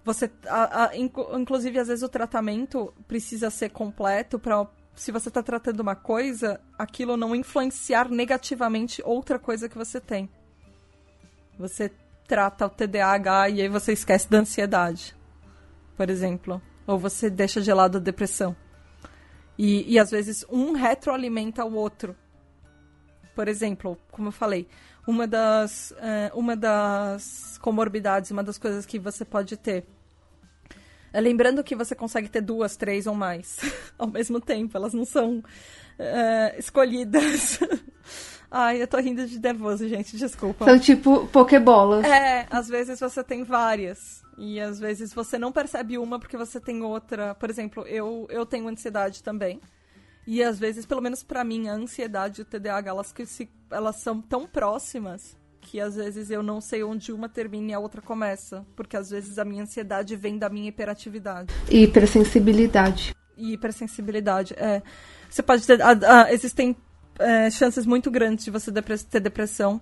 A: você. A, a, inclusive, às vezes o tratamento precisa ser completo para. Se você está tratando uma coisa, aquilo não influenciar negativamente outra coisa que você tem. Você trata o TDAH e aí você esquece da ansiedade, por exemplo. Ou você deixa de lado a depressão. E, e às vezes um retroalimenta o outro. Por exemplo, como eu falei, uma das, uh, uma das comorbidades, uma das coisas que você pode ter. É lembrando que você consegue ter duas, três ou mais ao mesmo tempo, elas não são uh, escolhidas. Ai, eu tô rindo de nervoso, gente, desculpa.
B: São tipo pokebolas.
A: É, às vezes você tem várias. E às vezes você não percebe uma porque você tem outra. Por exemplo, eu, eu tenho ansiedade também. E às vezes, pelo menos para mim, a ansiedade e o TDAH, elas, que se, elas são tão próximas que às vezes eu não sei onde uma termina e a outra começa. Porque às vezes a minha ansiedade vem da minha hiperatividade.
B: E hipersensibilidade.
A: E hipersensibilidade, é. Você pode ter. Ah, ah, existem é, chances muito grandes de você ter depressão.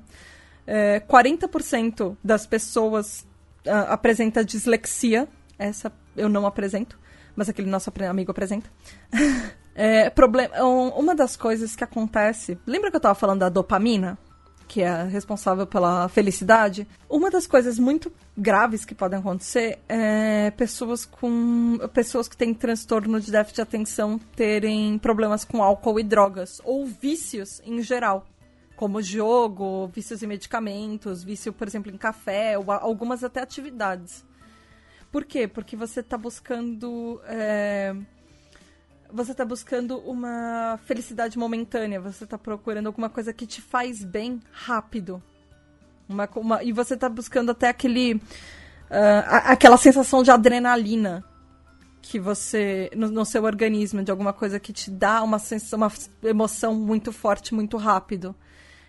A: É, 40% das pessoas uh, apresenta dislexia. Essa eu não apresento, mas aquele nosso amigo apresenta. é, problema, uma das coisas que acontece. Lembra que eu estava falando da dopamina? que é responsável pela felicidade, uma das coisas muito graves que podem acontecer é pessoas com pessoas que têm transtorno de déficit de atenção terem problemas com álcool e drogas ou vícios em geral como jogo, vícios em medicamentos, vício, por exemplo, em café, ou algumas até atividades. Por quê? Porque você está buscando é, você está buscando uma felicidade momentânea, você está procurando alguma coisa que te faz bem rápido. Uma, uma, e você está buscando até aquele. Uh, aquela sensação de adrenalina que você. No, no, seu organismo, de alguma coisa que te dá uma, sensação, uma emoção muito forte, muito rápido.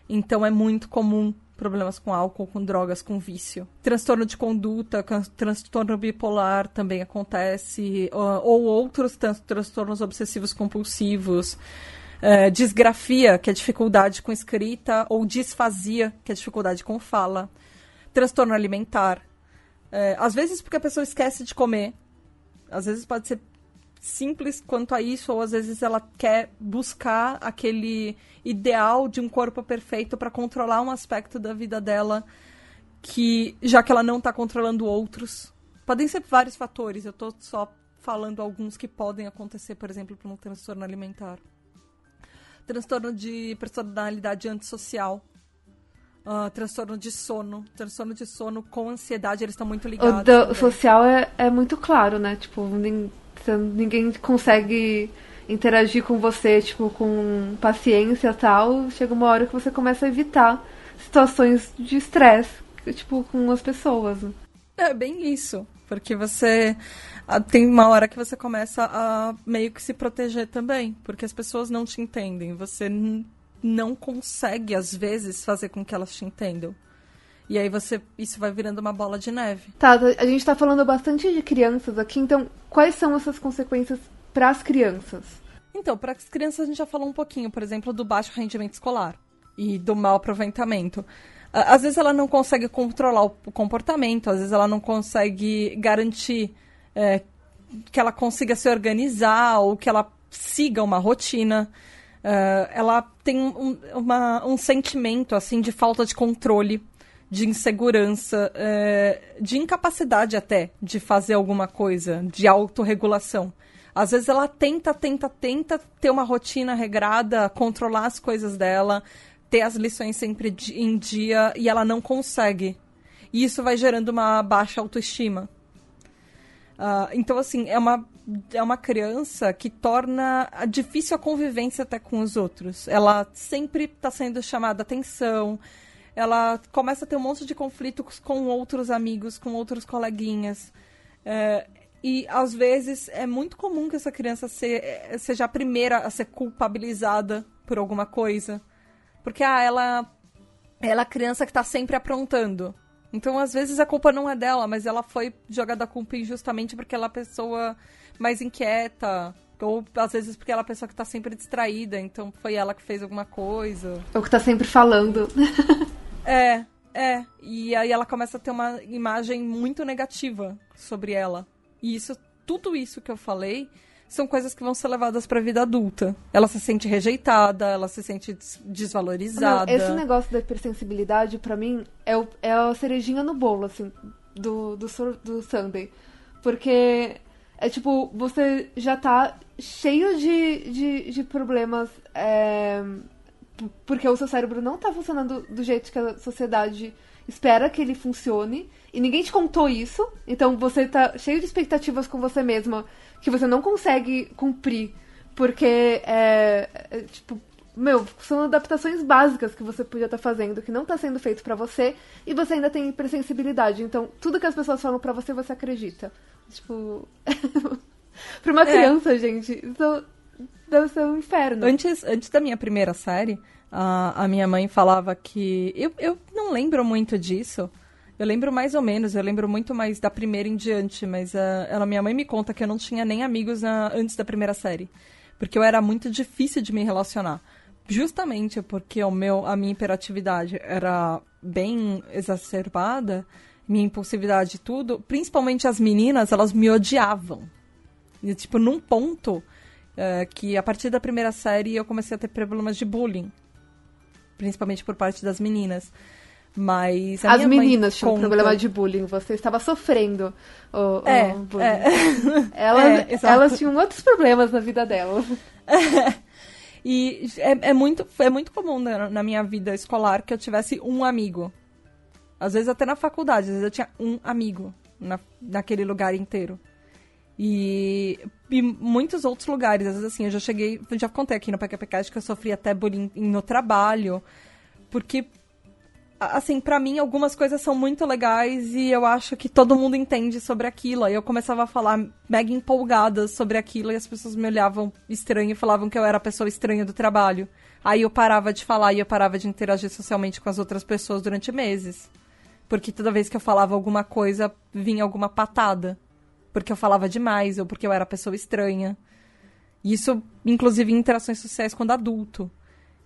A: Então é muito comum problemas com álcool, com drogas, com vício. Transtorno de conduta, transtorno bipolar também acontece, ou, outros transtornos obsessivos compulsivos. É, disgrafia, que é dificuldade com escrita, ou disfasia, que é dificuldade com fala. Transtorno alimentar. É, às vezes porque a pessoa esquece de comer. Às vezes pode ser simples quanto a isso, ou às vezes ela quer buscar aquele ideal de um corpo perfeito para controlar um aspecto da vida dela que já que ela não está controlando outros. Podem ser vários fatores, eu estou só falando alguns que podem acontecer, por exemplo, para um transtorno alimentar. Transtorno de personalidade antissocial. Uh, transtorno de sono. Transtorno de sono com ansiedade, eles estão muito ligados.
B: O social é, é muito claro, né? Tipo, ninguém consegue interagir com você, tipo, com paciência tal, chega uma hora que você começa a evitar situações de estresse, tipo, com as pessoas.
A: É bem isso. Porque você. Tem uma hora que você começa a meio que se proteger também. Porque as pessoas não te entendem. Você não consegue, às vezes, fazer com que elas te entendam. E aí você. Isso vai virando uma bola de neve.
B: Tá, a gente tá falando bastante de crianças aqui, então quais são essas consequências para as crianças?
A: Então, para as crianças a gente já falou um pouquinho, por exemplo, do baixo rendimento escolar. e do mau aproveitamento. Às vezes ela não consegue controlar o comportamento, às vezes ela não consegue garantir é, que ela consiga se organizar ou que ela siga uma rotina. Uh, ela tem um, uma, um sentimento assim de falta de controle, de insegurança, uh, de incapacidade até de fazer alguma coisa, de autorregulação. Às vezes ela tenta, tenta, tenta ter uma rotina regrada, controlar as coisas dela, ter as lições sempre em dia e ela não consegue. E isso vai gerando uma baixa autoestima. Uh, então, assim, é uma é uma criança que torna difícil a convivência até com os outros. Ela sempre está sendo chamada atenção, ela começa a ter um monte de conflitos com outros amigos, com outros coleguinhas. É, e às vezes é muito comum que essa criança se, seja a primeira a ser culpabilizada por alguma coisa. Porque ah, ela, ela é a criança que está sempre aprontando. Então, às vezes, a culpa não é dela, mas ela foi jogada a culpa injustamente porque ela é a pessoa mais inquieta. Ou às vezes porque ela é a pessoa que tá sempre distraída, então foi ela que fez alguma coisa.
B: Ou que tá sempre falando.
A: é, é. E aí ela começa a ter uma imagem muito negativa sobre ela. E isso, tudo isso que eu falei, são coisas que vão ser levadas para a vida adulta. Ela se sente rejeitada, ela se sente desvalorizada.
B: Não, esse negócio da hipersensibilidade, para mim, é, o, é a cerejinha no bolo, assim, do, do, do Sunday. Porque é tipo, você já tá cheio de, de, de problemas. É, porque o seu cérebro não tá funcionando do jeito que a sociedade espera que ele funcione. E ninguém te contou isso. Então você tá cheio de expectativas com você mesma que você não consegue cumprir. Porque é, é tipo, meu, são adaptações básicas que você podia estar tá fazendo, que não está sendo feito para você, e você ainda tem hipersensibilidade. Então, tudo que as pessoas falam para você, você acredita. Tipo. pra uma é. criança, gente, isso ser um inferno.
A: Antes, antes da minha primeira série, a, a minha mãe falava que. Eu, eu não lembro muito disso. Eu lembro mais ou menos, eu lembro muito mais da primeira em diante, mas uh, ela, minha mãe me conta que eu não tinha nem amigos na, antes da primeira série. Porque eu era muito difícil de me relacionar. Justamente porque o meu, a minha hiperatividade era bem exacerbada, minha impulsividade e tudo, principalmente as meninas, elas me odiavam. E, tipo, num ponto é, que a partir da primeira série eu comecei a ter problemas de bullying. Principalmente por parte das meninas. Mas
B: as meninas tinham conta... problema de bullying, você estava sofrendo o, é, o bullying. É. Elas, é, elas tinham outros problemas na vida delas.
A: E é, é, muito, é muito comum na, na minha vida escolar que eu tivesse um amigo. Às vezes até na faculdade, às vezes eu tinha um amigo na, naquele lugar inteiro. E, e muitos outros lugares, às vezes assim, eu já cheguei, já contei aqui no PQPcast que eu sofri até bullying no trabalho, porque assim, para mim algumas coisas são muito legais e eu acho que todo mundo entende sobre aquilo. Aí eu começava a falar mega empolgada sobre aquilo e as pessoas me olhavam estranho e falavam que eu era a pessoa estranha do trabalho. Aí eu parava de falar e eu parava de interagir socialmente com as outras pessoas durante meses. Porque toda vez que eu falava alguma coisa, vinha alguma patada. Porque eu falava demais ou porque eu era pessoa estranha. Isso, inclusive, em interações sociais quando adulto.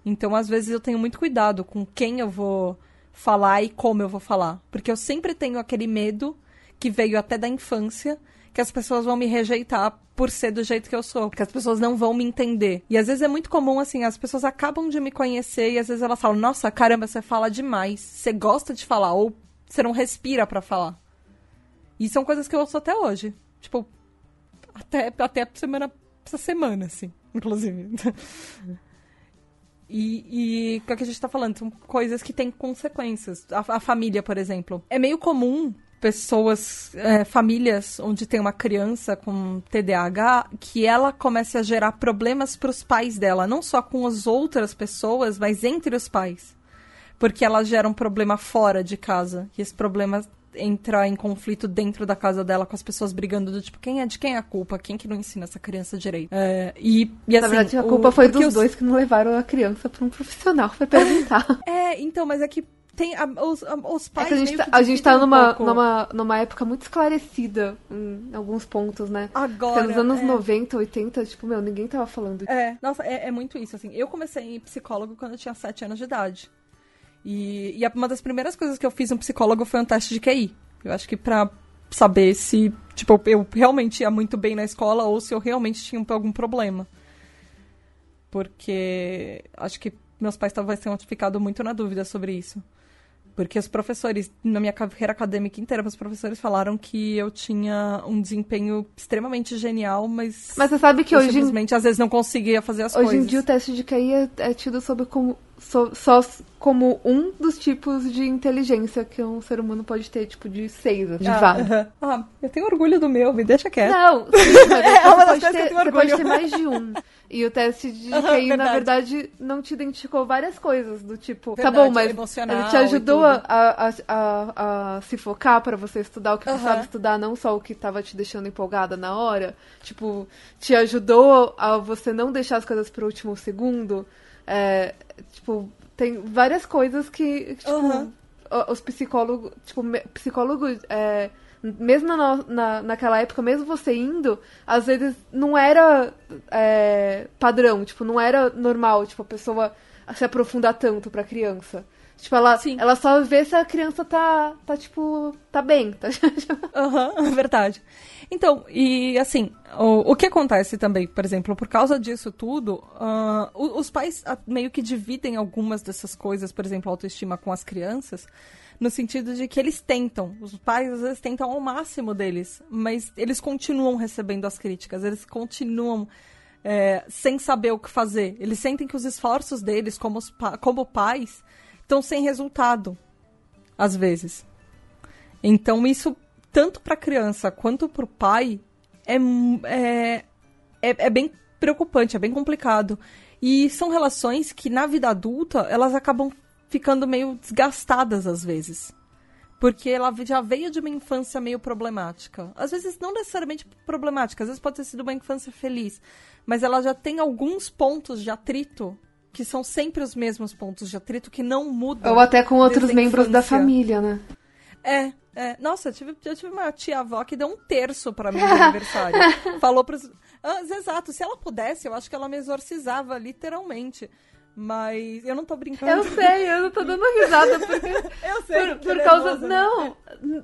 A: Então, às vezes, eu tenho muito cuidado com quem eu vou falar e como eu vou falar. Porque eu sempre tenho aquele medo que veio até da infância que as pessoas vão me rejeitar por ser do jeito que eu sou, que as pessoas não vão me entender. E às vezes é muito comum assim, as pessoas acabam de me conhecer e às vezes elas falam: "Nossa, caramba, você fala demais. Você gosta de falar ou você não respira para falar". E são coisas que eu ouço até hoje. Tipo, até até semana essa semana assim, inclusive. E, e o que a gente tá falando? São coisas que têm consequências. A, a família, por exemplo. É meio comum pessoas, é, famílias onde tem uma criança com TDAH, que ela comece a gerar problemas para os pais dela, não só com as outras pessoas, mas entre os pais. Porque ela gera um problema fora de casa. E esse problema entrar em conflito dentro da casa dela com as pessoas brigando do tipo, quem é de quem é a culpa? Quem que não ensina essa criança direito? É, e, e assim,
B: Na verdade, a culpa o, foi dos os... dois que não levaram a criança para um profissional pra perguntar.
A: é, então, mas é que tem a, os, a, os pais.
B: É que a gente tá, a gente tá
A: um
B: numa,
A: pouco.
B: numa, numa época muito esclarecida em alguns pontos, né?
A: Agora.
B: Porque nos anos
A: é.
B: 90, 80, tipo, meu, ninguém tava falando.
A: É, nossa, é, é muito isso, assim. Eu comecei em psicólogo quando eu tinha 7 anos de idade. E, e uma das primeiras coisas que eu fiz no psicólogo foi um teste de QI. Eu acho que pra saber se, tipo, eu realmente ia muito bem na escola ou se eu realmente tinha algum problema. Porque acho que meus pais talvez tenham ficado muito na dúvida sobre isso. Porque os professores, na minha carreira acadêmica inteira, os professores falaram que eu tinha um desempenho extremamente genial, mas
B: Mas você sabe que hoje, em-
A: simplesmente às vezes não conseguia fazer as
B: hoje em
A: coisas.
B: dia o teste de QI é, é tido sobre como, so- só como um dos tipos de inteligência que um ser humano pode ter, tipo, de seis, de
A: ah,
B: vários.
A: aham. Ah, eu tenho orgulho do meu, me deixa quieto.
B: Não, sim, mas
A: É uma das que eu
B: ter,
A: tenho
B: você pode
A: orgulho.
B: ter mais de um. E o teste de QI, na
A: verdade.
B: verdade, não te identificou várias coisas, do tipo,
A: Verdade,
B: tá bom, mas ele te
A: e
B: ajudou a, a, a, a se focar pra você estudar o que
A: Aham.
B: precisava estudar, não só o que tava te deixando empolgada na hora. Tipo, te ajudou a você não deixar as coisas pro último segundo. É, tipo, tem várias coisas que, tipo, o- os psicólogos, tipo, me- psicólogo, é, mesmo na, na, naquela época, mesmo você indo, às vezes não era é, padrão, tipo, não era normal, tipo, a pessoa se aprofundar tanto pra criança. Tipo, ela,
A: Sim.
B: ela só vê se a criança tá, tá tipo, tá bem, tá?
A: Aham, verdade. Então, e assim, o, o que acontece também, por exemplo, por causa disso tudo, o- os pais ah, meio que dividem algumas dessas coisas, por exemplo, autoestima com as crianças, no sentido de que eles tentam, os pais às vezes tentam ao máximo deles, mas eles continuam recebendo as críticas, eles continuam é, sem saber o que fazer. Eles sentem que os esforços deles, como, como pais, estão sem resultado, às vezes. Então, isso, tanto para a criança quanto para o pai, é, é, é, é bem preocupante, é bem complicado. E são relações que, na vida adulta, elas acabam ficando meio desgastadas às vezes. Porque ela já veio de uma infância meio problemática. Às vezes, não necessariamente problemática, às vezes pode ter sido uma infância feliz. Mas ela já tem alguns pontos de atrito que são sempre os mesmos pontos de atrito que não mudam.
B: Ou até com outros membros da família, né?
A: É, é. Nossa, eu tive, eu tive uma tia-avó que deu um terço pra mim no aniversário. Falou pros... Ah, exato, se ela pudesse, eu acho que ela me exorcizava, literalmente. Mas eu não tô brincando.
B: Eu sei, eu tô dando risada porque.
A: Eu sei,
B: Por, por causa.
A: nervosa, né?
B: Não,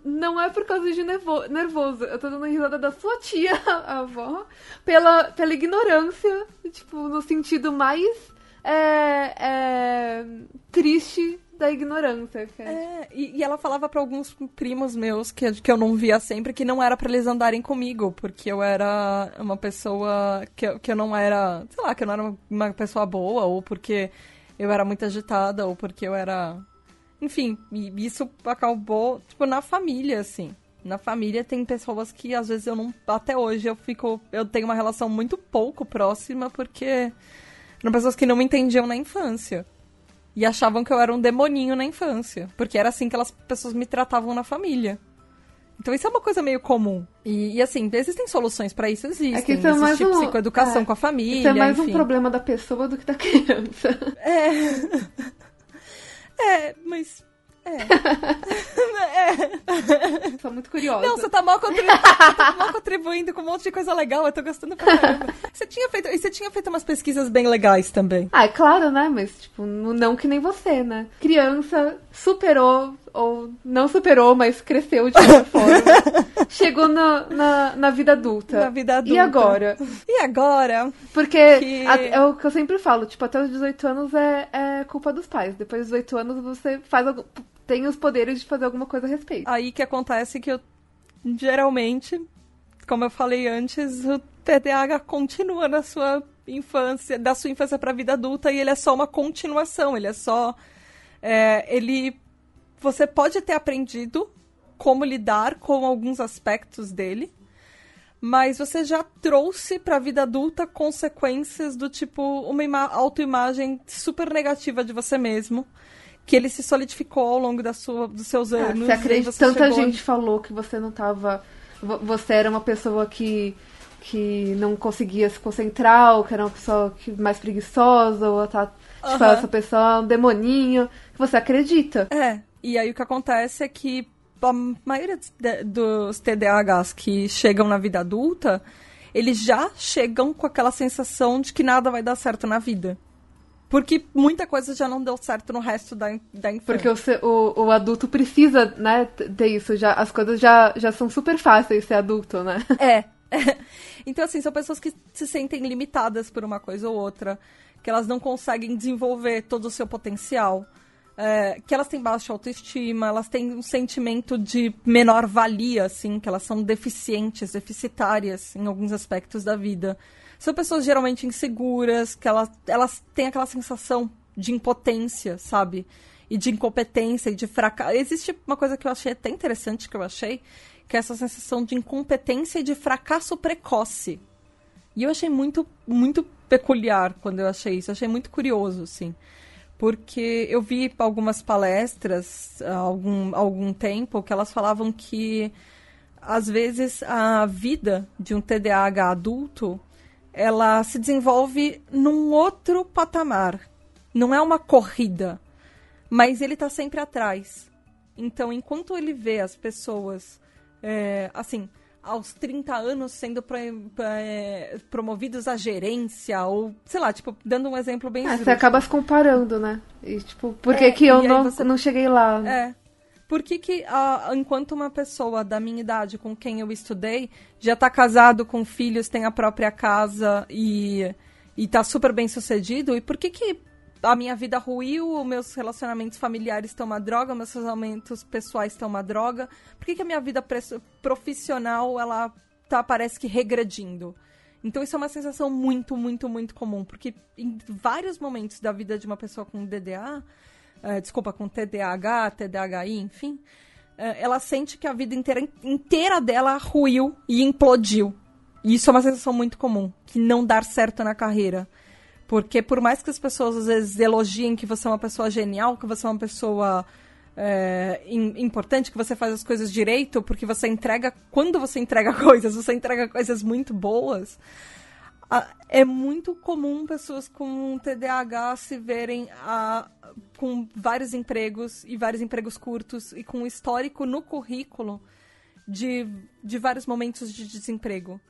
B: não é por causa de nervo, nervoso. Eu tô dando risada da sua tia, a avó, pela, pela ignorância, tipo, no sentido mais é, é, triste da ignorância. é,
A: e, e ela falava pra alguns primos meus que, que eu não via sempre que não era pra eles andarem comigo, porque eu era uma pessoa que, eu- que eu não era, sei lá, que eu não era uma, uma pessoa boa, ou porque eu era muito agitada, ou porque eu era. Enfim, isso acabou, tipo, na família, assim. Na família tem pessoas que às vezes eu não. Até hoje eu fico. Eu tenho uma relação muito pouco próxima, porque eram pessoas que não me entendiam na infância. E achavam que eu era um demoninho na infância. Porque era assim que as pessoas me tratavam na família. Então isso é uma coisa meio comum. E, e, assim, existem soluções pra isso, existem.
B: É que isso é mais
A: Existe
B: um-
A: psicoeducação
B: é,
A: com a família,
B: Isso é mais
A: enfim.
B: um problema da pessoa do que da criança.
A: É, mas... É.
B: Sou muito curiosa.
A: Não, você tá mal, contribu... você tá mal contribuindo com um monte de coisa legal, eu tô gostando pra caramba. Você tinha feito... E você tinha feito umas pesquisas bem legais também.
B: Ah, é claro, né? Mas, tipo, não que nem você, né? Criança superou, ou não superou, mas cresceu de alguma forma. Chegou na, na, na vida adulta.
A: Na vida adulta.
B: E agora?
A: E agora?
B: Porque
A: Que-
B: a- é o que eu sempre falo, tipo, até os 18 anos é, é culpa dos pais. Depois dos 18 anos você faz tem os poderes de fazer alguma coisa a respeito.
A: Aí que acontece que eu, geralmente, como eu falei antes, o TDAH continua na sua infância, da sua infância pra vida adulta, e ele é só uma continuação, ele é só. é, ele. Você pode ter aprendido como lidar com alguns aspectos dele, mas você já trouxe pra vida adulta consequências do tipo uma ima- autoimagem super negativa de você mesmo. Que ele se solidificou ao longo da sua, dos seus
B: Ah,
A: anos.
B: você acredita, tanta
A: chegou-
B: gente falou que você não tava. vo- Você era uma pessoa que que não conseguia se concentrar, ou que era uma pessoa que, mais preguiçosa, ou tá, tipo, essa pessoa é um demoninho, que você acredita.
A: É, e aí o que acontece é que a maioria dos TDAHs que chegam na vida adulta, eles já chegam com aquela sensação de que nada vai dar certo na vida. Porque muita coisa já não deu certo no resto da, da infância.
B: Porque o, o, o, adulto precisa, né, ter isso. Já, as coisas já, já são super fáceis ser adulto, né?
A: É. Então, assim, são pessoas que se sentem limitadas por uma coisa ou outra. Que elas não conseguem desenvolver todo o seu potencial. É, que elas têm baixa autoestima, elas têm um sentimento de menor valia, assim, que elas são deficientes, deficitárias em alguns aspectos da vida. São pessoas geralmente inseguras, que elas, elas têm aquela sensação de impotência, sabe? E de incompetência e de fracasso. Existe uma coisa que eu achei até interessante que eu achei, que é essa sensação de incompetência e de fracasso precoce. E eu achei muito, muito peculiar quando eu achei isso. Eu achei muito curioso, assim. Porque eu vi algumas palestras há algum, algum tempo que elas falavam que, às vezes, a vida de um TDAH adulto ela se desenvolve num outro patamar. Não é uma corrida, mas ele está sempre atrás. Então, enquanto ele vê as pessoas, é, assim, aos 30 anos sendo pro, é, promovidos à gerência, ou, sei lá, tipo, dando um exemplo bem...
B: É, você acaba se comparando, né? E, tipo, por que, é, que eu não, você... não cheguei lá?
A: É, por que, que enquanto uma pessoa da minha idade com quem eu estudei já está casado com filhos, tem a própria casa e, e tá super bem sucedido, e por que que a minha vida ruiu, meus relacionamentos familiares estão uma droga, meus relacionamentos pessoais estão uma droga? Por que, que a minha vida profissional, ela tá, parece que regredindo? Então isso é uma sensação muito, muito, muito comum, porque em vários momentos da vida de uma pessoa com DDA, uh, desculpa, com TDAH, TDAHI, enfim, uh, ela sente que a vida inteira, inteira dela ruiu e implodiu. E isso é uma sensação muito comum, que não dar certo na carreira. Porque por mais que as pessoas às vezes elogiem que você é uma pessoa genial, que você é uma pessoa é, importante, que você faz as coisas direito, porque você entrega. Quando você entrega coisas, você entrega coisas muito boas é muito comum pessoas com TDAH se verem a, com vários empregos e vários empregos curtos e com um histórico no currículo de, de vários momentos de desemprego.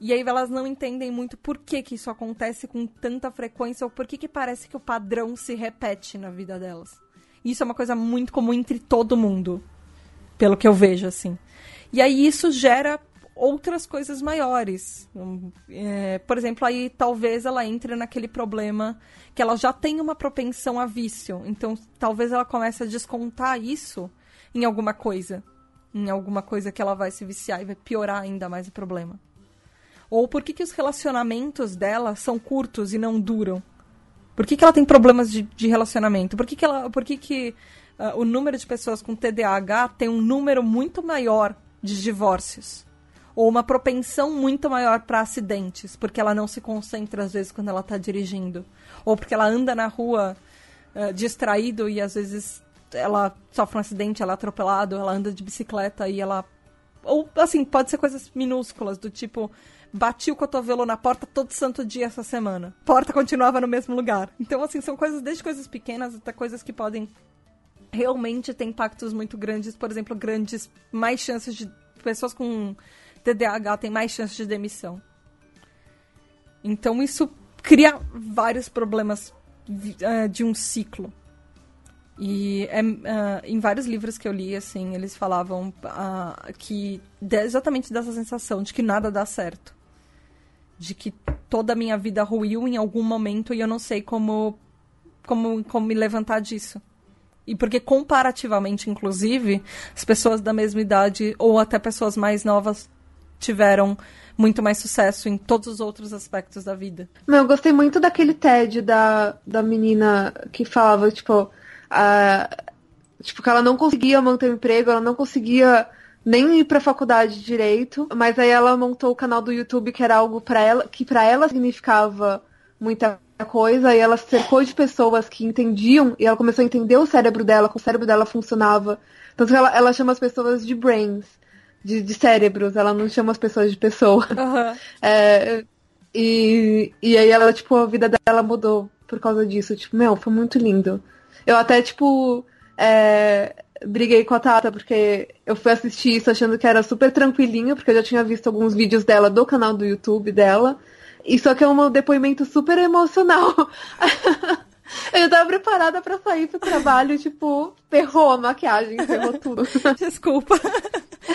A: E aí elas não entendem muito por que, que isso acontece com tanta frequência ou por que, que parece que o padrão se repete na vida delas. Isso é uma coisa muito comum entre todo mundo, pelo que eu vejo, assim. E aí isso gera outras coisas maiores. É, por exemplo, aí talvez ela entre naquele problema que ela já tem uma propensão a vício. Então, talvez ela comece a descontar isso em alguma coisa. Em alguma coisa que ela vai se viciar e vai piorar ainda mais o problema. Ou por que, que os relacionamentos dela são curtos e não duram? Por que, que ela tem problemas de, de relacionamento? Por que, que, ela, por que, que uh, o número de pessoas com TDAH tem um número muito maior de divórcios? ou uma propensão muito maior para acidentes, porque ela não se concentra às vezes quando ela está dirigindo, ou porque ela anda na rua uh, distraído e às vezes ela sofre um acidente, ela é atropelado, ela anda de bicicleta e ela ou assim, pode ser coisas minúsculas do tipo bati o cotovelo na porta todo santo dia essa semana. Porta continuava no mesmo lugar. Então assim, são coisas desde coisas pequenas até coisas que podem realmente ter impactos muito grandes, por exemplo, grandes mais chances de pessoas com TDAH tem mais chance de demissão. Então isso cria vários problemas uh, de um ciclo. E é, uh, em vários livros que eu li, assim, eles falavam uh, que exatamente dessa sensação de que nada dá certo. De que toda a minha vida ruiu em algum momento e eu não sei como, como, como me levantar disso. E porque comparativamente, inclusive, as pessoas da mesma idade ou até pessoas mais novas tiveram muito mais sucesso em todos os outros aspectos da vida.
B: Meu, eu gostei muito daquele TED da, da menina que falava, tipo, a, tipo, que ela não conseguia manter o emprego, ela não conseguia nem ir pra faculdade direito, mas aí ela montou o canal do YouTube que era algo para ela, que para ela significava muita coisa, e ela se cercou de pessoas que entendiam, e ela começou a entender o cérebro dela, como o cérebro dela funcionava. Tanto que ela, ela chama as pessoas de brains de, de cérebros, ela não chama as pessoas de pessoa.
A: Aham.
B: É, e, e aí ela, tipo, a vida dela mudou por causa disso. Tipo, meu, foi muito lindo. Eu até, tipo, é, briguei com a Tata, porque eu fui assistir isso achando que era super tranquilinho, porque eu já tinha visto alguns vídeos dela do canal do YouTube dela. E só que é um depoimento super emocional. Eu tava preparada pra sair pro trabalho, tipo, ferrou a maquiagem, ferrou tudo.
A: Desculpa.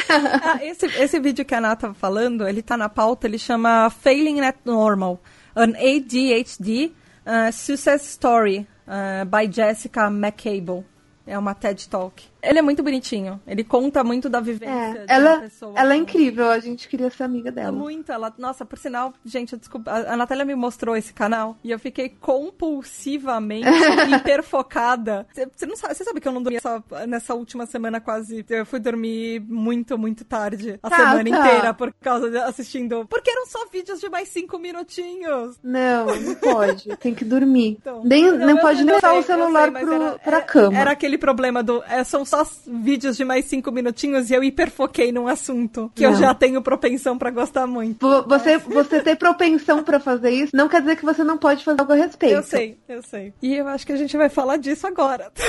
A: Ah, esse, esse vídeo que a Ana tava falando, ele tá na pauta, ele chama Failing at Normal, an ADHD uh, Success Story, uh, by Jessica McCable. É uma TED Talk. Ele é muito bonitinho. Ele conta muito da vivência
B: É, ela,
A: pessoa.
B: ela é incrível, a gente queria ser amiga dela.
A: muito, ela, nossa, por sinal, gente, eu desculpa, a, a Natália me mostrou esse canal e eu fiquei compulsivamente hiperfocada. Você não sabe, você sabe que eu não dormi essa- nessa última semana quase, eu fui dormir muito, muito tarde, a
B: Tá,
A: semana
B: tá.
A: inteira por causa de assistindo, porque eram só vídeos de mais cinco minutinhos.
B: Não, não pode. Tem que dormir.
A: Então,
B: nem não,
A: eu-
B: pode nem levar o celular
A: sei,
B: pro,
A: era-
B: pra
A: é-
B: cama.
A: Era aquele problema do. é, são só vídeos de mais cinco minutinhos e eu hiperfoquei num assunto que eu
B: Não.
A: já tenho propensão pra gostar muito.
B: Vo- Você, você ter propensão pra fazer isso não quer dizer que você não pode fazer algo a respeito.
A: Eu sei, eu sei. E eu acho que a gente vai falar disso agora.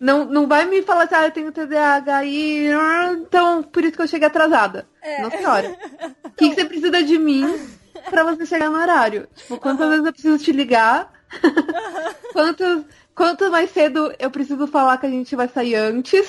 B: Não, não vai me falar assim, ah, eu tenho TDAH e. Então, por isso que eu cheguei atrasada.
A: É.
B: Não, senhora. O que, que você precisa de mim pra você chegar no horário? Tipo, quantas vezes eu preciso te ligar? Quantas, quanto mais cedo eu preciso falar que a gente vai sair antes?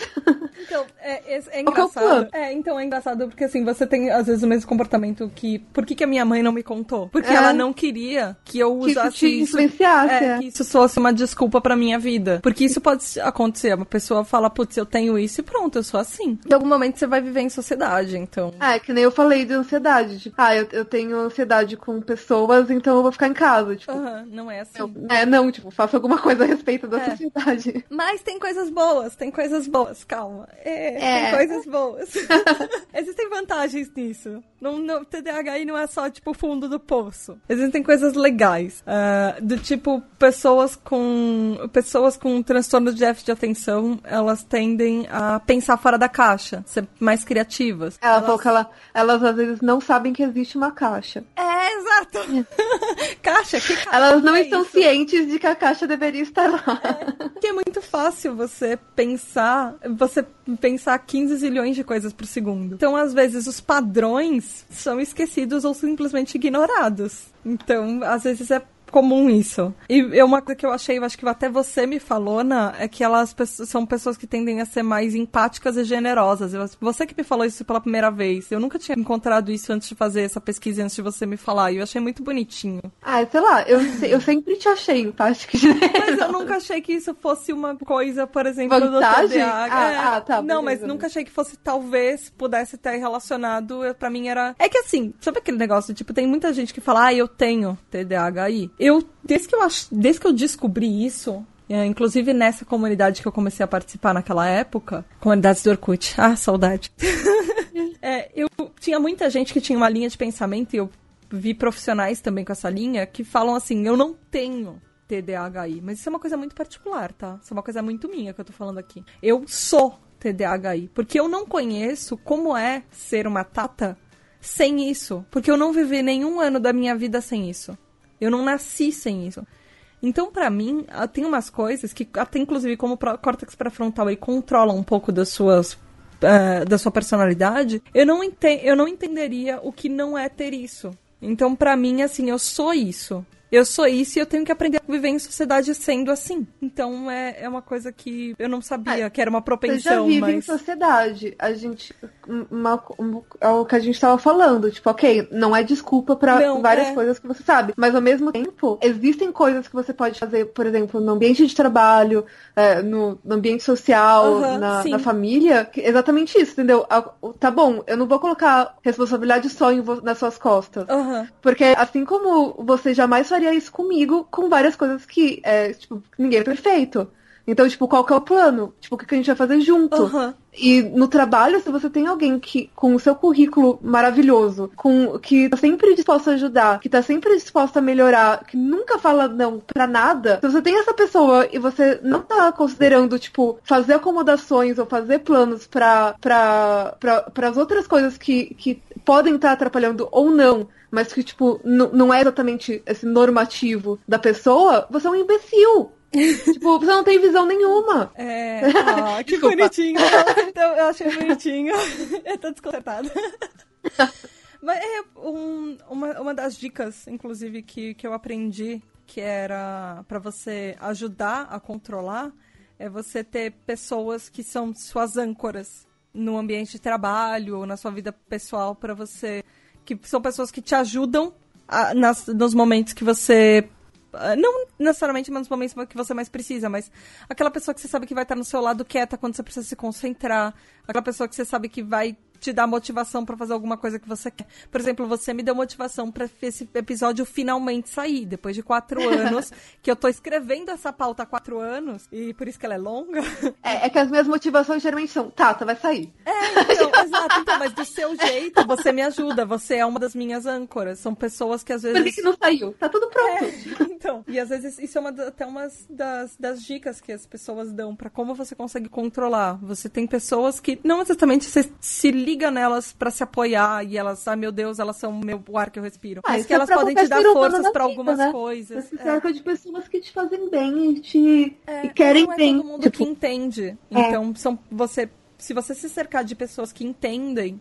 A: Então, é, é, é
B: que
A: engraçado. É, então é engraçado porque assim, você tem às vezes o mesmo comportamento que. Por que, que a minha mãe não me contou? Porque
B: É.
A: ela não queria que eu
B: Que isso
A: usasse
B: te
A: isso.
B: influenciasse,
A: É,
B: é.
A: que isso fosse uma desculpa pra minha vida. Porque isso pode acontecer. Uma pessoa fala, putz, eu tenho isso e pronto, eu sou assim. Em algum momento você vai viver em sociedade, então.
B: É que nem eu falei de ansiedade. Tipo, ah, eu, eu tenho ansiedade com pessoas, então eu vou ficar em casa. Tipo,
A: Aham, não é assim.
B: eu- é, não, tipo, faça alguma coisa a respeito da
A: É.
B: sociedade.
A: Mas tem coisas boas, tem coisas boas, calma. É,
B: É.
A: tem coisas boas. Existem vantagens nisso. Não, não, TDAH não é só, tipo, o fundo do poço. Existem coisas legais. ah, do tipo, pessoas com. Pessoas com transtorno de déficit de atenção, elas tendem a pensar fora da caixa, ser mais criativas.
B: Ela
A: Elas-
B: falou que ela, elas às vezes não sabem que existe uma caixa.
A: É, exato! caixa, que caixa?
B: Elas não
A: é
B: estão
A: isso?
B: cientes de que a caixa deveria estar lá.
A: Porque é muito fácil você pensar, você pensar 15 zilhões de coisas por segundo. Então, às vezes, os padrões são esquecidos ou simplesmente ignorados. Então, às vezes é comum isso. E é uma coisa que eu achei, eu acho que até você me falou, Ana, é que elas são pessoas que tendem a ser mais empáticas e generosas. Eu- você que me falou isso pela primeira vez. Eu nunca tinha encontrado isso antes de fazer essa pesquisa, antes de você me falar. E eu achei muito bonitinho.
B: Ah, sei lá, eu, eu sempre te achei empática.
A: Mas eu nunca achei que isso fosse uma coisa, por exemplo,
B: Vantagem?
A: do TDAH.
B: Ah,
A: É,
B: ah, tá,
A: Não,
B: beleza.
A: mas nunca achei que fosse, talvez, pudesse ter relacionado. Pra mim era. É que assim, sabe aquele negócio? Tipo, tem muita gente que fala, ah, eu tenho TDAHI. Eu, desde que eu, desde que eu descobri isso. é, inclusive nessa comunidade que eu comecei a participar naquela época, comunidades do Orkut. Ah, saudade. É, eu tinha muita gente que tinha uma linha de pensamento e eu vi profissionais também com essa linha que falam assim: eu não tenho TDAHI, mas isso é uma coisa muito particular, tá? Isso é uma coisa muito minha que eu tô falando aqui. Eu sou TDAHI, porque eu não conheço como é ser uma tata sem isso, porque eu não vivi nenhum ano da minha vida sem isso. Eu não nasci sem isso. Então, pra mim, ah, tem umas coisas que, até inclusive, como o córtex pré-frontal aí controla um pouco das suas. eh, da sua personalidade, eu não, enten eu não entenderia o que não é ter isso. Então, pra mim, assim, eu sou isso. Eu sou isso e eu tenho que aprender a viver em sociedade sendo assim. Então, é, é uma coisa que eu não sabia que era uma
B: Você já
A: propensão,
B: vive em
A: mas.
B: sociedade. A gente. Uma, um- é o que a gente tava falando. Tipo, ok, não é desculpa
A: Não,
B: várias
A: é.
B: coisas que você sabe. Mas ao mesmo tempo, existem coisas que você pode fazer, por exemplo, no ambiente de trabalho, é, no, no ambiente social, na, na família. que- exatamente isso, entendeu? Tá bom, eu não vou colocar responsabilidade só em nas suas costas. Porque assim como você jamais faria isso comigo, com várias coisas que, é, tipo, ninguém é perfeito. Então, tipo, qual que é o plano? Tipo, o que, que a gente vai fazer junto?
A: Aham.
B: E no trabalho, se você tem alguém que, com o seu currículo maravilhoso, com que tá sempre disposto a ajudar, que tá sempre disposto a melhorar, que nunca fala não pra nada, se você tem essa pessoa e você não tá considerando, tipo, fazer acomodações ou fazer planos pra, pra, pra, pras outras coisas que, que podem estar atrapalhando ou não, mas que, tipo, não é exatamente esse normativo da pessoa, você é um imbecil. tipo, você não tem visão nenhuma.
A: É, que bonitinho. Então, eu achei bonitinho. Eu tô desconcertada. Mas é um- uma, uma das dicas, inclusive, que, que eu aprendi, que era pra você ajudar a controlar, é você ter pessoas que são suas âncoras no ambiente de trabalho ou na sua vida pessoal pra você. Que são pessoas que te ajudam a- nas, nos momentos que você ah, não necessariamente nos momentos que você mais precisa, mas aquela pessoa que você sabe que vai estar no seu lado quieta quando você precisa se concentrar, aquela pessoa que você sabe que vai te dar motivação pra fazer alguma coisa que você quer. Por exemplo, você me deu motivação pra esse episódio finalmente sair, depois de quatro anos, que eu tô escrevendo essa pauta há quatro anos, e por isso que ela é longa.
B: É, é que as minhas motivações geralmente são, Tata, vai sair.
A: É, então, exato, então, mas do seu jeito, você me ajuda, você é uma das minhas âncoras. São pessoas que às vezes.
B: Por que, que não saiu? Tá tudo pronto.
A: É, então. E às vezes isso é uma, até uma das, das dicas que as pessoas dão pra como você consegue controlar. Você tem pessoas que não exatamente se liga nelas pra se apoiar e elas, ai meu Deus, elas são o meu o ar que eu respiro.
B: Ah,
A: Mas que
B: é
A: elas podem te dar forças
B: vida,
A: algumas
B: né?
A: coisas.
B: Você se
A: É.
B: cerca de pessoas que te fazem bem e te
A: É,
B: e querem
A: não é
B: bem.
A: todo mundo
B: tipo,
A: que entende.
B: É.
A: Então, são você, se você se cercar de pessoas que entendem,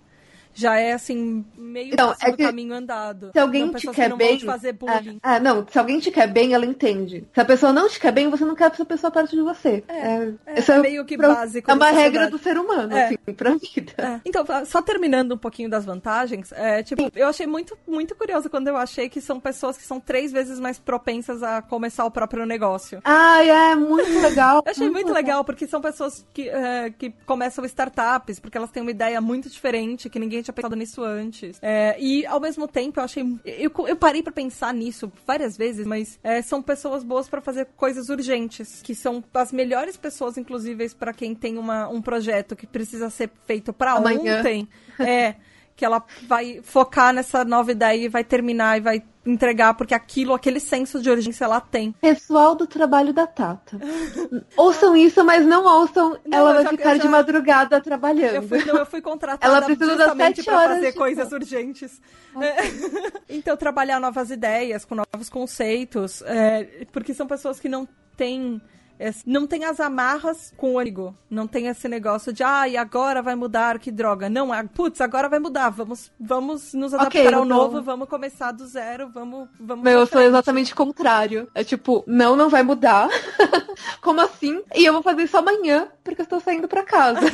A: já é assim meio próximo
B: é que
A: caminho andado.
B: se alguém
A: Não,
B: te quer
A: que não
B: bem,
A: fazer bullying.
B: Ah, não, se alguém te quer bem, ela entende. Se a pessoa não te quer bem, você não quer essa pessoa perto de você.
A: É, é,
B: isso
A: é meio que
B: pra-
A: básico
B: É uma regra do ser humano,
A: É.
B: assim, pra vida.
A: É. Então, só terminando um pouquinho das vantagens, é, tipo, eu achei muito, muito curioso quando eu achei que são pessoas que são três vezes mais propensas a começar o próprio negócio.
B: Ai, é muito legal.
A: Eu achei muito legal, porque são pessoas que, é, que começam startups, porque elas têm uma ideia muito diferente, que ninguém tinha pensado nisso antes. É, e, ao mesmo tempo, eu achei... Eu, eu parei pra pensar nisso várias vezes, mas é, são pessoas boas pra fazer coisas urgentes, que são as melhores pessoas, inclusive, pra quem tem uma, um projeto que precisa ser feito pra
B: Amanhã.
A: ontem. É... Que ela vai focar nessa nova ideia e vai terminar e vai entregar, porque aquilo, aquele senso de urgência ela tem.
B: Pessoal do trabalho da Tata. ouçam isso, mas não ouçam.
A: Não,
B: ela vai
A: já-
B: ficar
A: eu
B: de
A: já-
B: madrugada trabalhando.
A: Eu fui, não, eu fui contratada
B: Ela precisa
A: justamente
B: horas
A: fazer coisas urgentes. É. Então, trabalhar novas ideias, com novos conceitos, é, porque são pessoas que não têm. É, não tem as amarras com o amigo. Não tem esse negócio de, ah, e agora vai mudar, que droga. Não, ah, putz, agora vai mudar. Vamos, vamos nos adaptar
B: Ok,
A: ao
B: então.
A: novo, vamos começar do zero, vamos. vamos
B: Meu, eu sou exatamente o contrário. É tipo, não, não vai mudar. Como assim? E eu vou fazer isso amanhã, porque eu estou saindo pra casa.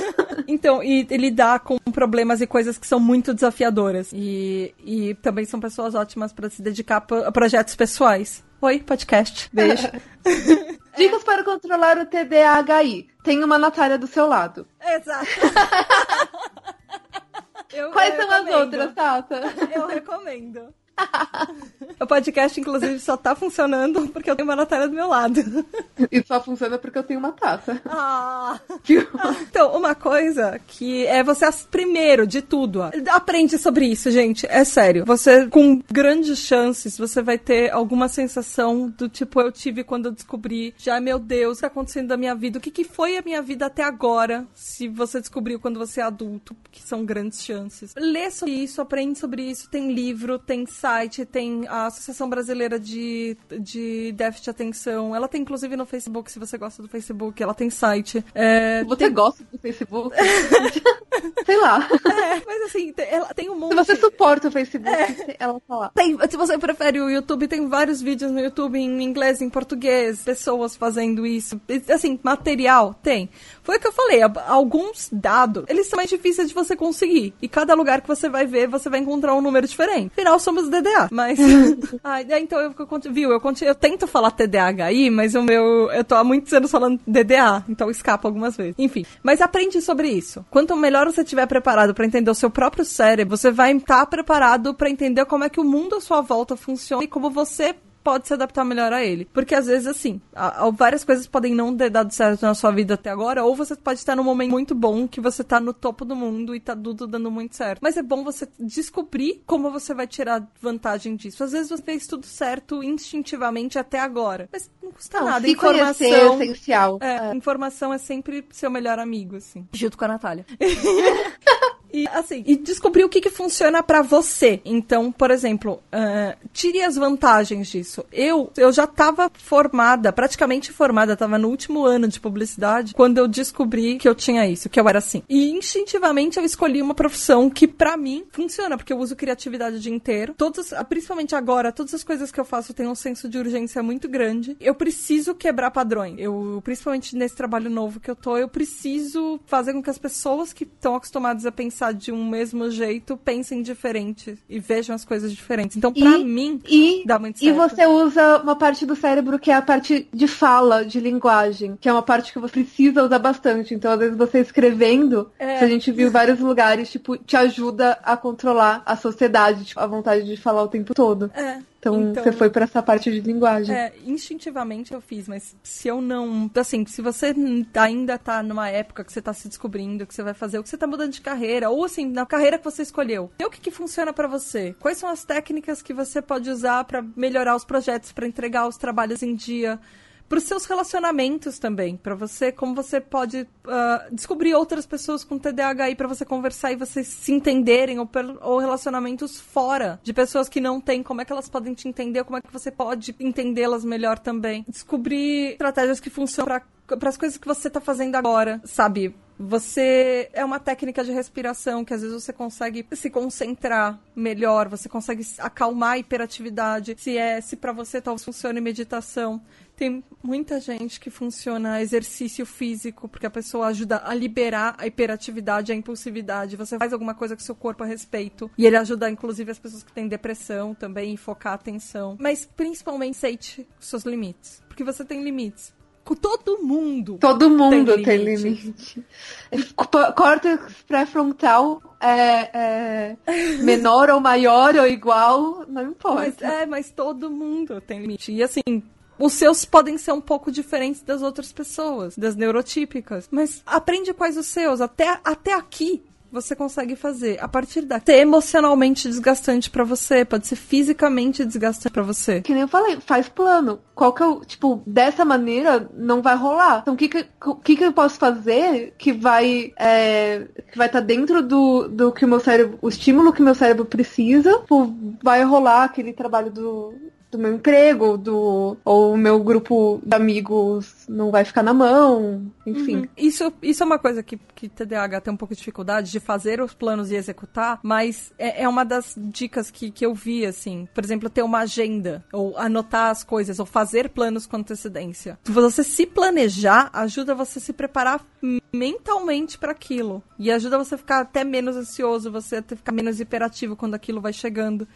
A: Então, e e lidar com problemas e coisas que são muito desafiadoras. E, e também são pessoas ótimas pra se dedicar a projetos pessoais. Oi, podcast. Beijo.
B: Dicas para controlar o TDAHI. Tem uma Natália do seu lado.
A: Exato. Eu-
B: Quais
A: eu
B: são as
A: recomendo.
B: outras, Tata?
A: Eu recomendo. o podcast, inclusive, só tá funcionando porque eu tenho uma Natália do meu lado.
B: E só funciona porque eu tenho uma Tata.
A: Ah.
B: Viu?
A: Então, uma coisa que é você, primeiro de tudo, ó, aprende sobre isso, gente. É sério. Você, com grandes chances, você vai ter alguma sensação do tipo eu tive quando eu descobri, já, meu Deus, o que tá acontecendo da minha vida? O que, que foi a minha vida até agora? Se você descobriu quando você é adulto, que são grandes chances. Lê sobre isso, aprende sobre isso. Tem livro, tem site, tem a Associação Brasileira de, de Déficit de Atenção. Ela tem, inclusive, no Facebook, se você gosta do Facebook. Ela tem site. É,
B: Você
A: tem-
B: gosta do Facebook? Sei lá.
A: É, mas assim, tem, ela tem um monte.
B: Se você suporta o Facebook, ela tá lá.
A: Tem- se você prefere o YouTube, tem vários vídeos no YouTube em inglês, em português, pessoas fazendo isso. Assim, material, tem. Foi o que eu falei, alguns dados, eles são mais difíceis de você conseguir. E cada lugar que você vai ver, você vai encontrar um número diferente. Afinal, somos DDA, mas... É, então, eu, eu, viu, eu, eu tento falar TDAHI, mas o meu... Eu tô há muitos anos falando DDA, então escapa algumas vezes. Enfim, mas aprende sobre isso. Quanto melhor você estiver preparado pra entender o seu próprio cérebro, você vai estar preparado pra entender como é que o mundo à sua volta funciona e como você pode se adaptar melhor a ele. Porque às vezes, assim, a, a, várias coisas podem não ter dado certo na sua vida até agora, ou você pode estar num momento muito bom que você tá no topo do mundo e tá tudo dando muito certo. Mas é bom você descobrir como você vai tirar vantagem disso. Às vezes você fez tudo certo instintivamente até agora. Mas não custa não, nada.
B: Informação é essencial.
A: É, é. Informação é sempre seu melhor amigo, assim. Junto com a Natália. E assim, e descobrir o que, que funciona para você. Então, por exemplo, uh, tire as vantagens disso. Eu, eu já estava formada, praticamente formada, estava no último ano de publicidade, quando eu descobri que eu tinha isso, que eu era assim. E instintivamente eu escolhi uma profissão que para mim funciona, porque eu uso criatividade o dia inteiro. Todas, principalmente agora, todas as coisas que eu faço têm um senso de urgência muito grande. Eu preciso quebrar padrões. Eu, principalmente nesse trabalho novo que eu tô, eu preciso fazer com que as pessoas que estão acostumadas a pensar pensar de um mesmo jeito, pensem diferente e vejam as coisas diferentes. Então, pra
B: e,
A: mim,
B: e,
A: dá muito certo.
B: E você usa uma parte do cérebro que é a parte de fala, de linguagem, que é uma parte que você precisa usar bastante. Então, às vezes, você escrevendo, é. a gente viu vários lugares, tipo, te ajuda a controlar a sociedade, tipo, a vontade de falar o tempo todo.
A: É.
B: Então, então, você foi para essa parte de linguagem.
A: É, instintivamente eu fiz, mas se eu não. Assim, se você ainda tá numa época que você tá se descobrindo, que você vai fazer, o que você tá mudando de carreira, ou assim, na carreira que você escolheu, vê o que, que funciona para você. Quais são as técnicas que você pode usar para melhorar os projetos, para entregar os trabalhos em dia para os seus relacionamentos também, para você como você pode uh, descobrir outras pessoas com TDAH para você conversar e vocês se entenderem ou, ou, relacionamentos fora de pessoas que não têm, como é que elas podem te entender, como é que você pode entendê-las melhor também. Descobrir estratégias que funcionam para as coisas que você está fazendo agora, sabe? Você é uma técnica de respiração que às vezes você consegue se concentrar melhor, você consegue acalmar a hiperatividade. Se é, se para você talvez funcione meditação, tem muita gente que funciona exercício físico, porque a pessoa ajuda a liberar a hiperatividade, a impulsividade. Você faz alguma coisa com seu corpo a respeito. E ele ajuda, inclusive, as pessoas que têm depressão também, focar a atenção. Mas principalmente aceite os seus limites. Porque você tem limites. Todo mundo.
B: Todo mundo tem limite. Córtex pré-frontal é, é, menor ou maior ou igual, não importa.
A: Mas, é, mas todo mundo tem limite. E assim, os seus podem ser um pouco diferentes das outras pessoas, das neurotípicas. Mas aprende quais os seus. Até, até aqui você consegue fazer. A partir daqui, ser emocionalmente desgastante para você, pode ser fisicamente desgastante para você.
B: Que nem eu falei, faz plano. Qual que é o, tipo, dessa maneira não vai rolar. Então o que que, que, que eu posso fazer que vai é, que vai estar tá dentro do, do que o meu cérebro, o estímulo que meu cérebro precisa, tipo, vai rolar aquele trabalho do do meu emprego, do ou o meu grupo de amigos não vai ficar na mão, enfim. Uhum.
A: Isso, isso é uma coisa que, que TDAH tem um pouco de dificuldade de fazer os planos e executar, mas é, é uma das dicas que, que eu vi, assim. Por exemplo, ter uma agenda, ou anotar as coisas, ou fazer planos com antecedência. Você se planejar ajuda você a se preparar mentalmente para aquilo. E ajuda você a ficar até menos ansioso, você a ficar menos hiperativo quando aquilo vai chegando.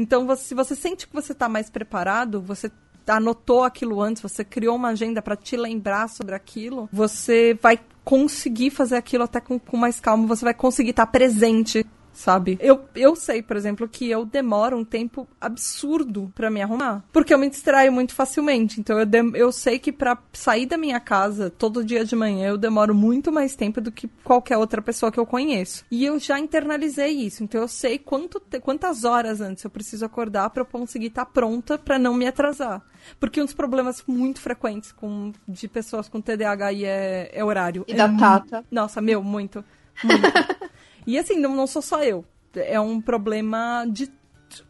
A: Então, você, se você sente que você está mais preparado, você anotou aquilo antes, você criou uma agenda para te lembrar sobre aquilo, você vai conseguir fazer aquilo até com, com mais calma, você vai conseguir estar tá presente sabe? Eu, eu sei, por exemplo, que eu demoro um tempo absurdo para me arrumar. Porque eu me distraio muito facilmente. Então eu, de, eu sei que para sair da minha casa todo dia de manhã eu demoro muito mais tempo do que qualquer outra pessoa que eu conheço. E eu já internalizei isso. Então eu sei quanto, quantas horas antes eu preciso acordar para eu conseguir estar tá pronta para não me atrasar. Porque um dos problemas muito frequentes com, de pessoas com TDAH é, é horário.
B: E
A: é
B: da Tata.
A: Nossa, meu, muito. Muito. E assim, não, não sou só eu. É um problema de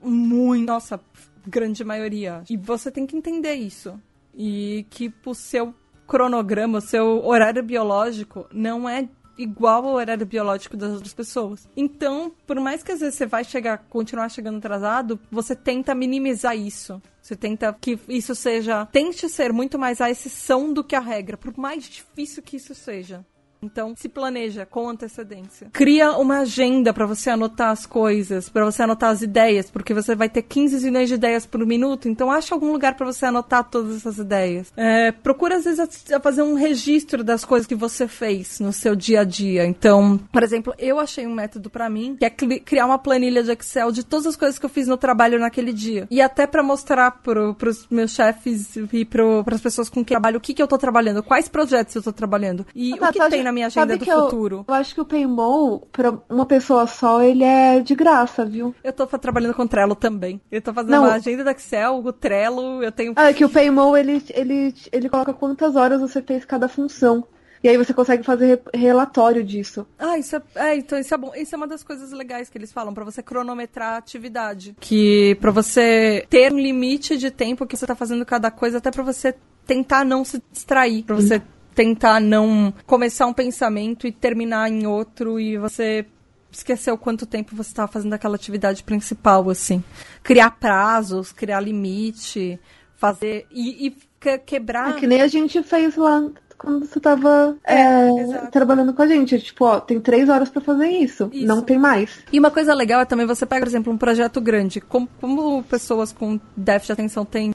A: muito. Nossa, grande maioria. E você tem que entender isso. E que o seu cronograma, o seu horário biológico não é igual ao horário biológico das outras pessoas. Então, por mais que às vezes você vai chegar, continuar chegando atrasado, você tenta minimizar isso. Você tenta que isso seja, tente ser muito mais a exceção do que a regra, por mais difícil que isso seja Então, se planeja com antecedência. Cria uma agenda para você anotar as coisas, para você anotar as ideias, porque você vai ter 15 milhões de ideias por minuto, então acha algum lugar para você anotar todas essas ideias. É, procura, às vezes, fazer um registro das coisas que você fez no seu dia a dia. Então, por exemplo, eu achei um método para mim, que é criar uma planilha de Excel de todas as coisas que eu fiz no trabalho naquele dia. E até para mostrar pro, pros meus chefes e pro, pras pessoas com quem eu trabalho o que, que eu tô trabalhando, quais projetos eu tô trabalhando e ah, o que tá, tem na minha agenda do futuro.
B: Eu, eu acho que o Paymall, pra uma pessoa só, ele é de graça, viu?
A: Eu tô trabalhando com Trello também. Eu tô fazendo Não. uma agenda do Excel, o Trello, eu tenho...
B: Ah, é que o Paymall, ele, ele, ele coloca quantas horas você fez cada função. E aí você consegue fazer relatório disso.
A: Ah, isso é, é, então isso é bom. Isso é uma das coisas legais que eles falam para você cronometrar a atividade, que para você ter um limite de tempo que você tá fazendo cada coisa, até para você tentar não se distrair, para você tentar não começar um pensamento e terminar em outro e você esquecer o quanto tempo você estava fazendo aquela atividade principal, assim. Criar prazos, criar limite, fazer e, e quebrar.
B: É que nem a gente fez lá quando você tava é, é, trabalhando com a gente. Tipo, ó, tem três horas para fazer isso, isso, não tem mais.
A: E uma coisa legal é também você pega, por exemplo, um projeto grande. Como, como pessoas com déficit de atenção têm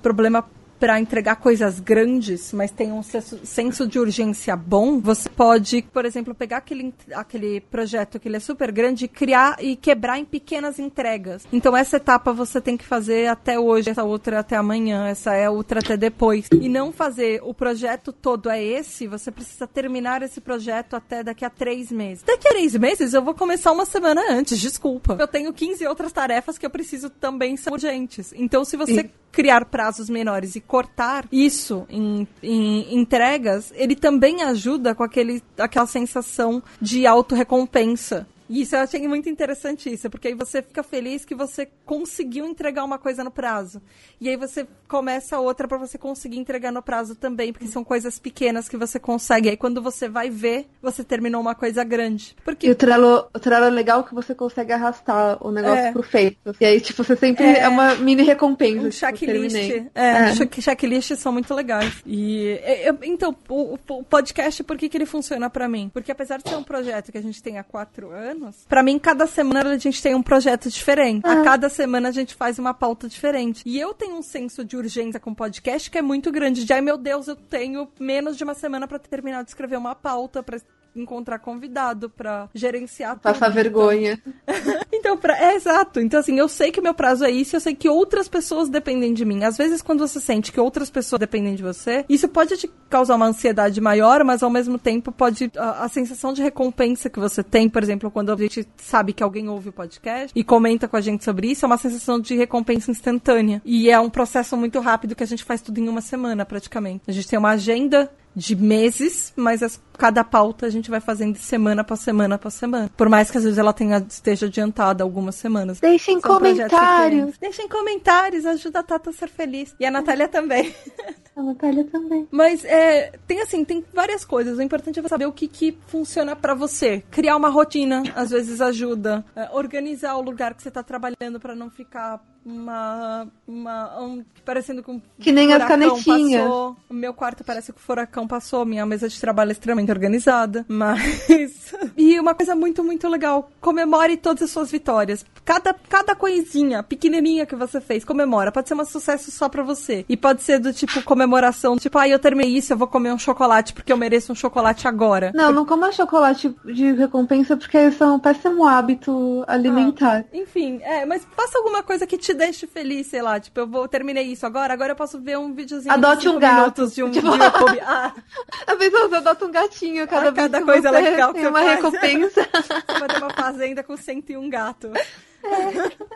A: problema para entregar coisas grandes, mas tem um senso de urgência bom, você pode, por exemplo, pegar aquele, aquele projeto que ele é super grande e criar e quebrar em pequenas entregas. Então essa etapa você tem que fazer até hoje, essa outra até amanhã, essa é outra até depois. E não fazer o projeto todo é esse, você precisa terminar esse projeto até daqui a três meses. Daqui a três meses eu vou começar uma semana antes, desculpa. Eu tenho 15 outras tarefas que eu preciso também são urgentes. Então se você e criar prazos menores e cortar isso em, em entregas, ele também ajuda com aquele, aquela sensação de autorrecompensa. Isso eu achei muito interessante isso, porque aí você fica feliz que você conseguiu entregar uma coisa no prazo. E aí você começa outra para você conseguir entregar no prazo também, porque são coisas pequenas que você consegue. Aí quando você vai ver, você terminou uma coisa grande. Porque...
B: E o Trello, o Trello é legal que você consegue arrastar o negócio é. pro feito. E aí, tipo, você sempre é, é uma mini recompensa. Um
A: tipo, checklist. É, é. checklists são muito legais. E eu, então, o, o, podcast, por que, que ele funciona para mim? Porque apesar de ser um projeto que a gente tem há quatro anos, para mim, cada semana a gente tem um projeto diferente. A cada semana a gente faz uma pauta diferente. E eu tenho um senso de urgência com podcast que é muito grande. De ai meu Deus, eu tenho menos de uma semana para terminar de escrever uma pauta, para encontrar convidado para gerenciar
B: Passar vergonha.
A: então, pra... é exato. Então, assim, eu sei que o meu prazo é isso, eu sei que outras pessoas dependem de mim. Às vezes, quando você sente que outras pessoas dependem de você, isso pode te causar uma ansiedade maior, mas ao mesmo tempo pode. A, a sensação de recompensa que você tem, por exemplo, quando a gente sabe que alguém ouve o podcast e comenta com a gente sobre isso, é uma sensação de recompensa instantânea. E é um processo muito rápido que a gente faz tudo em uma semana, praticamente. A gente tem uma agenda de meses, mas as, cada pauta a gente vai fazendo de semana para semana para semana. Por mais que às vezes ela tenha, esteja adiantada algumas semanas.
B: Deixem comentários.
A: Deixem comentários, ajuda a Tata a ser feliz. E a Natália também.
B: A Natália também.
A: Mas é, tem assim, tem várias coisas. O importante é você saber o que, que funciona para você. Criar uma rotina, às vezes ajuda. É, organizar o lugar que você tá trabalhando para não ficar uma, uma um, parecendo com
B: que nem as canetinhas.
A: Passou. O meu quarto parece que o furacão passou. Minha mesa de trabalho é extremamente organizada, mas e uma coisa muito muito legal, comemore todas as suas vitórias. Cada cada coisinha pequenininha que você fez, comemora. Pode ser um sucesso só para você e pode ser do tipo comemoração, tipo, ah, eu terminei isso, eu vou comer um chocolate porque eu mereço um chocolate agora.
B: Não, não coma chocolate de recompensa porque isso é um péssimo hábito alimentar. Ah,
A: enfim, é, mas faça alguma coisa que te deixe feliz, sei lá. Tipo, eu vou terminei isso agora, agora eu posso ver um videozinho
B: Adote um gato.
A: de um tipo... de YouTube. Ah.
B: A pessoa adota um gatinho cada, ah,
A: cada coisa legal que
B: tem uma faz. recompensa.
A: você vai ter uma fazenda com 101 gatos.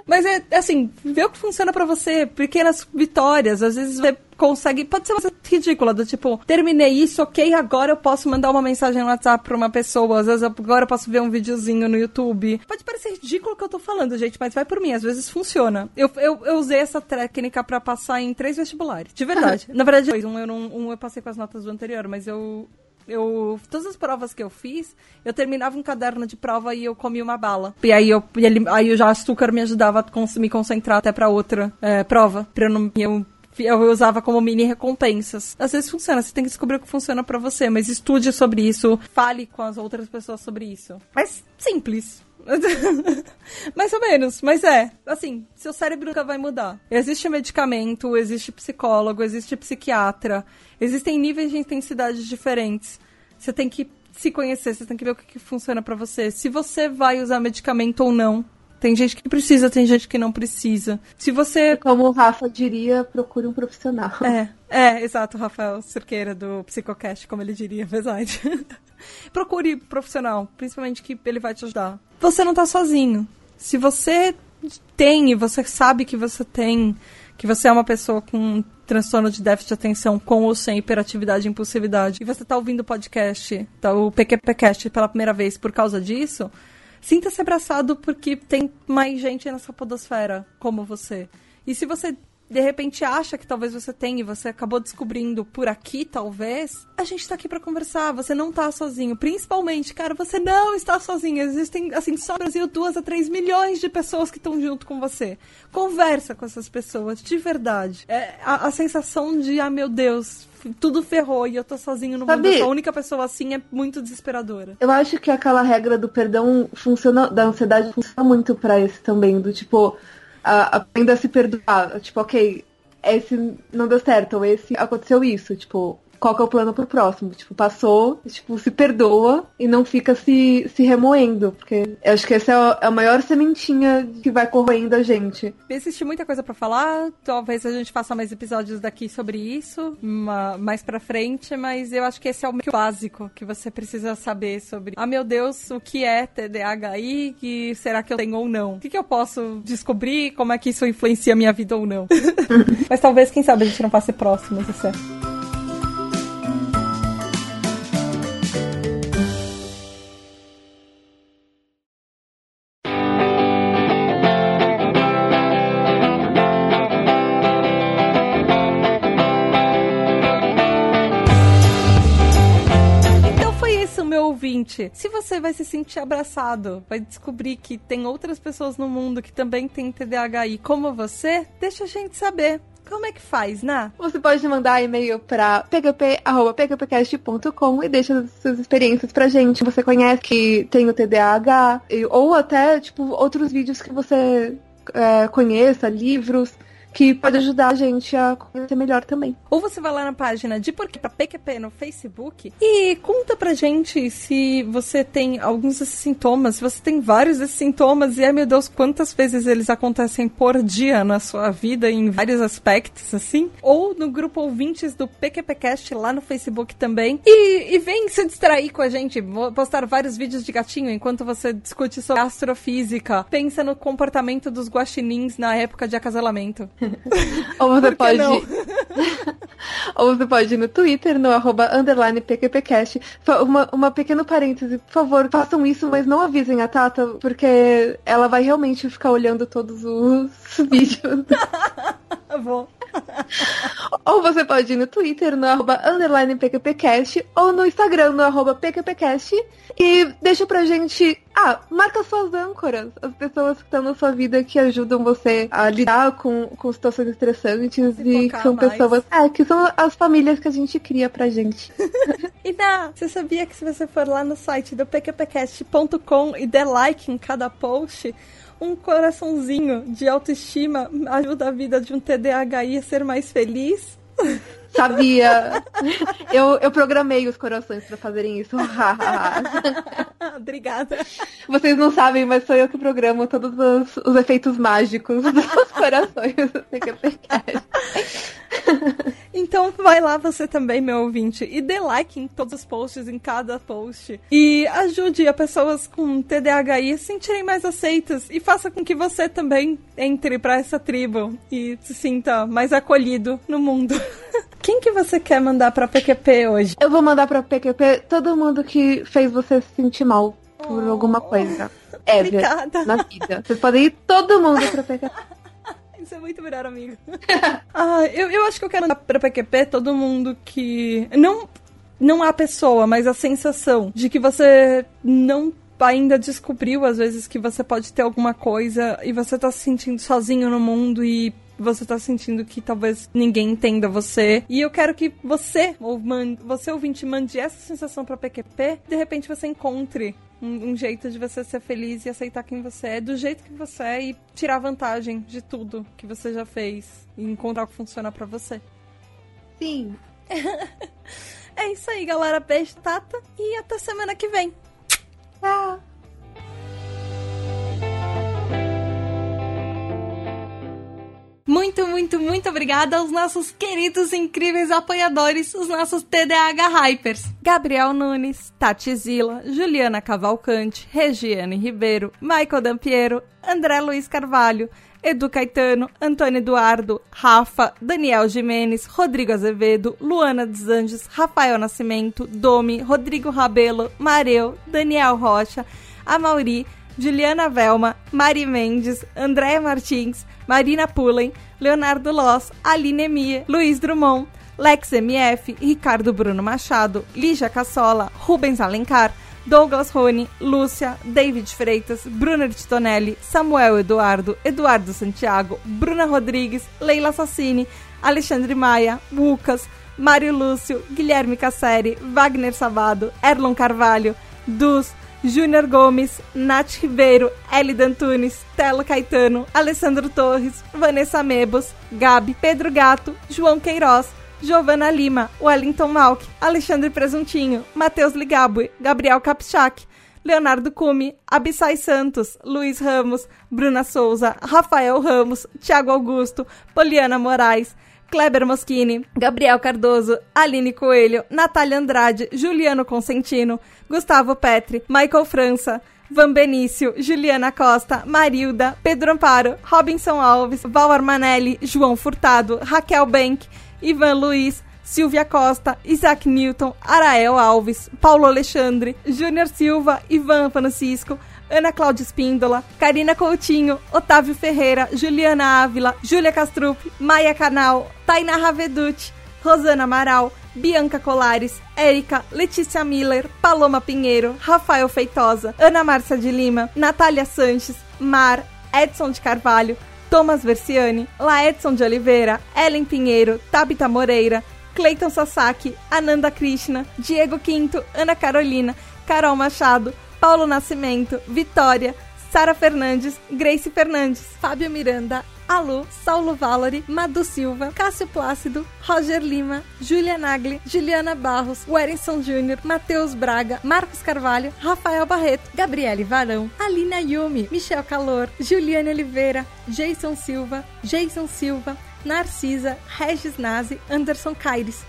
A: Mas é assim, vê o que funciona para você, pequenas vitórias, às vezes você consegue, pode ser uma coisa ridícula, do tipo, terminei isso, ok, agora eu posso mandar uma mensagem no WhatsApp pra uma pessoa, às vezes agora eu posso ver um videozinho no YouTube. Pode parecer ridículo o que eu tô falando, gente, mas vai por mim, às vezes funciona. Eu, eu, eu usei essa técnica para passar em três vestibulares, de verdade. Na verdade, um eu, não, um eu passei com as notas do anterior, mas eu eu todas as provas que eu fiz, eu terminava um caderno de prova e eu comia uma bala. E aí eu, ele, aí eu já açúcar me ajudava a me concentrar até para outra é, prova, para eu não eu eu usava como mini recompensas. Às vezes funciona, você tem que descobrir o que funciona para você, mas estude sobre isso, fale com as outras pessoas sobre isso. Mas simples. Mais ou menos, mas é. Assim, seu cérebro nunca vai mudar. Existe medicamento, existe psicólogo, existe psiquiatra. Existem níveis de intensidade diferentes. Você tem que se conhecer, você tem que ver o que, que funciona para você. Se você vai usar medicamento ou não. Tem gente que precisa, tem gente que não precisa. Se você.
B: Como o Rafa diria, procure um profissional.
A: É, é, exato, Rafael Cerqueira do Psicocast, como ele diria, verdade. procure profissional, principalmente que ele vai te ajudar. Você não tá sozinho. Se você tem e você sabe que você tem, que você é uma pessoa com transtorno de déficit de atenção com ou sem hiperatividade e impulsividade, e você tá ouvindo o podcast, tá, o PQPcast pela primeira vez por causa disso, Sinta-se abraçado porque tem mais gente nessa podosfera como você. E se você de repente acha que talvez você tenha e você acabou descobrindo por aqui, talvez, a gente tá aqui para conversar. Você não tá sozinho. Principalmente, cara, você não está sozinho. Existem, assim, só no Brasil, duas a três milhões de pessoas que estão junto com você. Conversa com essas pessoas, de verdade. É, a, a sensação de, ah, meu Deus, tudo ferrou e eu tô sozinho no Sabe, mundo, eu sou a única pessoa assim, é muito desesperadora.
B: Eu acho que aquela regra do perdão funciona, da ansiedade funciona muito para esse também, do tipo, a, aprenda a se perdoar. Tipo, ok, esse não deu certo, ou esse aconteceu isso, tipo, qual que é o plano pro próximo. Tipo, passou, tipo, se perdoa e não fica se, se remoendo. Porque eu acho que essa é a maior sementinha que vai corroendo a gente.
A: Existe muita coisa para falar. Talvez a gente faça mais episódios daqui sobre isso, mais pra frente, mas eu acho que esse é o básico que você precisa saber sobre. Ah, meu Deus, o que é TDAHI? E será que eu tenho ou não? O que, que eu posso descobrir? Como é que isso influencia a minha vida ou não? mas talvez, quem sabe, a gente não passe próximos, isso é. Ouvinte, se você vai se sentir abraçado, vai descobrir que tem outras pessoas no mundo que também têm TDAH como você, deixa a gente saber. Como é que faz, né?
B: Você pode mandar e-mail para pgp.pgpcast.com e deixa suas experiências pra gente. Você conhece que tem o TDAH, ou até, tipo, outros vídeos que você é, conheça, livros que pode ajudar a gente a conhecer melhor também.
A: Ou você vai lá na página de Porquê pra PQP no Facebook e conta pra gente se você tem alguns desses sintomas, se você tem vários desses sintomas e, ai meu Deus, quantas vezes eles acontecem por dia na sua vida em vários aspectos, assim. Ou no grupo ouvintes do PQPcast lá no Facebook também. E, e vem se distrair com a gente. Vou postar vários vídeos de gatinho enquanto você discute sobre astrofísica. Pensa no comportamento dos guaxinins na época de acasalamento.
B: Ou você pode. Ou você pode ir no Twitter, no arroba underline PQPcast. Uma, uma pequena parêntese, por favor, façam isso, mas não avisem a Tata, porque ela vai realmente ficar olhando todos os vídeos.
A: Vou.
B: ou você pode ir no Twitter, no arroba underline PQPcast, ou no Instagram, no arroba PQPcast, e deixa pra gente. Ah, marca suas âncoras, as pessoas que estão na sua vida que ajudam você a lidar com, com situações estressantes Se e que são mais. pessoas. É, que são as famílias que a gente cria pra gente.
A: e dá, você sabia que se você for lá no site do pqpcast.com e der like em cada post, um coraçãozinho de autoestima ajuda a vida de um TDAHI a ser mais feliz?
B: Sabia. Eu, eu programei os corações para fazerem isso.
A: Obrigada.
B: Vocês não sabem, mas sou eu que programo todos os, os efeitos mágicos dos corações do
A: Então vai lá você também, meu ouvinte, e dê like em todos os posts, em cada post. E ajude a pessoas com TDAH a se sentirem mais aceitas. E faça com que você também entre para essa tribo e se sinta mais acolhido no mundo. Quem que você quer mandar pra PQP hoje?
B: Eu vou mandar pra PQP todo mundo que fez você se sentir mal por oh, alguma coisa. É, na vida. Vocês podem ir todo mundo pra PQP.
A: Isso é muito melhor amigo. ah, eu, eu acho que eu quero mandar pra PQP todo mundo que. Não, não a pessoa, mas a sensação de que você não ainda descobriu, às vezes, que você pode ter alguma coisa e você tá se sentindo sozinho no mundo e você tá sentindo que talvez ninguém entenda você. E eu quero que você, ou man, você ouvinte, mande essa sensação pra PQP. De repente você encontre um, um, jeito de você ser feliz e aceitar quem você é, do jeito que você é e tirar vantagem de tudo que você já fez e encontrar o que funciona para você.
B: Sim.
A: é isso aí, galera. Beijo, Tata, e até semana que vem. Muito, muito, muito obrigada aos nossos queridos incríveis apoiadores, os nossos TDAH Hypers. Gabriel Nunes, Tati Zila, Juliana Cavalcante, Regiane Ribeiro, Michael Dampiero, André Luiz Carvalho, Edu Caetano, Antônio Eduardo, Rafa, Daniel Jimenez, Rodrigo Azevedo, Luana dos Anjos, Rafael Nascimento, Domi, Rodrigo Rabelo, Mareu, Daniel Rocha, Amauri, Juliana Velma, Mari Mendes, Andréa Martins, Marina Pullen, Leonardo Loss, Aline Emia, Luiz Drummond, Lex MF, Ricardo Bruno Machado, Lígia Cassola, Rubens Alencar, Douglas Rony, Lúcia, David Freitas, Bruna Titonelli, Samuel Eduardo, Eduardo Santiago, Bruna Rodrigues, Leila Sassini, Alexandre Maia, Lucas, Mário Lúcio, Guilherme Casseri, Wagner Sabado, Erlon Carvalho, Dus, Júnior Gomes, Nath Ribeiro, Elida Antunes, Telo Caetano, Alessandro Torres, Vanessa Mebos, Gabi, Pedro Gato, João Queiroz, Giovana Lima, Wellington Malk, Alexandre Presuntinho, Matheus Ligabue, Gabriel Kapchak, Leonardo Cume, Abissai Santos, Luiz Ramos, Bruna Souza, Rafael Ramos, Thiago Augusto, Poliana Moraes, Kleber Moschini, Gabriel Cardoso, Aline Coelho, Natália Andrade, Juliano Consentino, Gustavo Petri, Michael França, Van Benício, Juliana Costa, Marilda, Pedro Amparo, Robinson Alves, Val Armanelli, João Furtado, Raquel Bank, Ivan Luiz, Silvia Costa, Isaac Newton, Arael Alves, Paulo Alexandre, Júnior Silva, Ivan Francisco, Ana Cláudia Espíndola, Karina Coutinho, Otávio Ferreira, Juliana Ávila, Júlia Castrup, Maia Canal, Tainá Raveduti, Rosana Amaral, Bianca Colares, Érica, Letícia Miller, Paloma Pinheiro, Rafael Feitosa, Ana Márcia de Lima, Natália Sanches, Mar, Edson de Carvalho, Thomas Versiani, Laedson de Oliveira, Ellen Pinheiro, Tabita Moreira, Cleiton Sasaki, Ananda Krishna, Diego Quinto, Ana Carolina, Carol Machado, Paulo Nascimento, Vitória, Sara Fernandes, Grace Fernandes, Fábio Miranda, Alu, Saulo Valery, Madu Silva, Cássio Plácido, Roger Lima, Julia Nagli, Juliana Barros, Wellington Júnior, Matheus Braga, Marcos Carvalho, Rafael Barreto, Gabriele Varão, Alina Yumi, Michel Calor, Juliane Oliveira, Jason Silva, Jason Silva, Narcisa, Regis Nazi, Anderson Caires,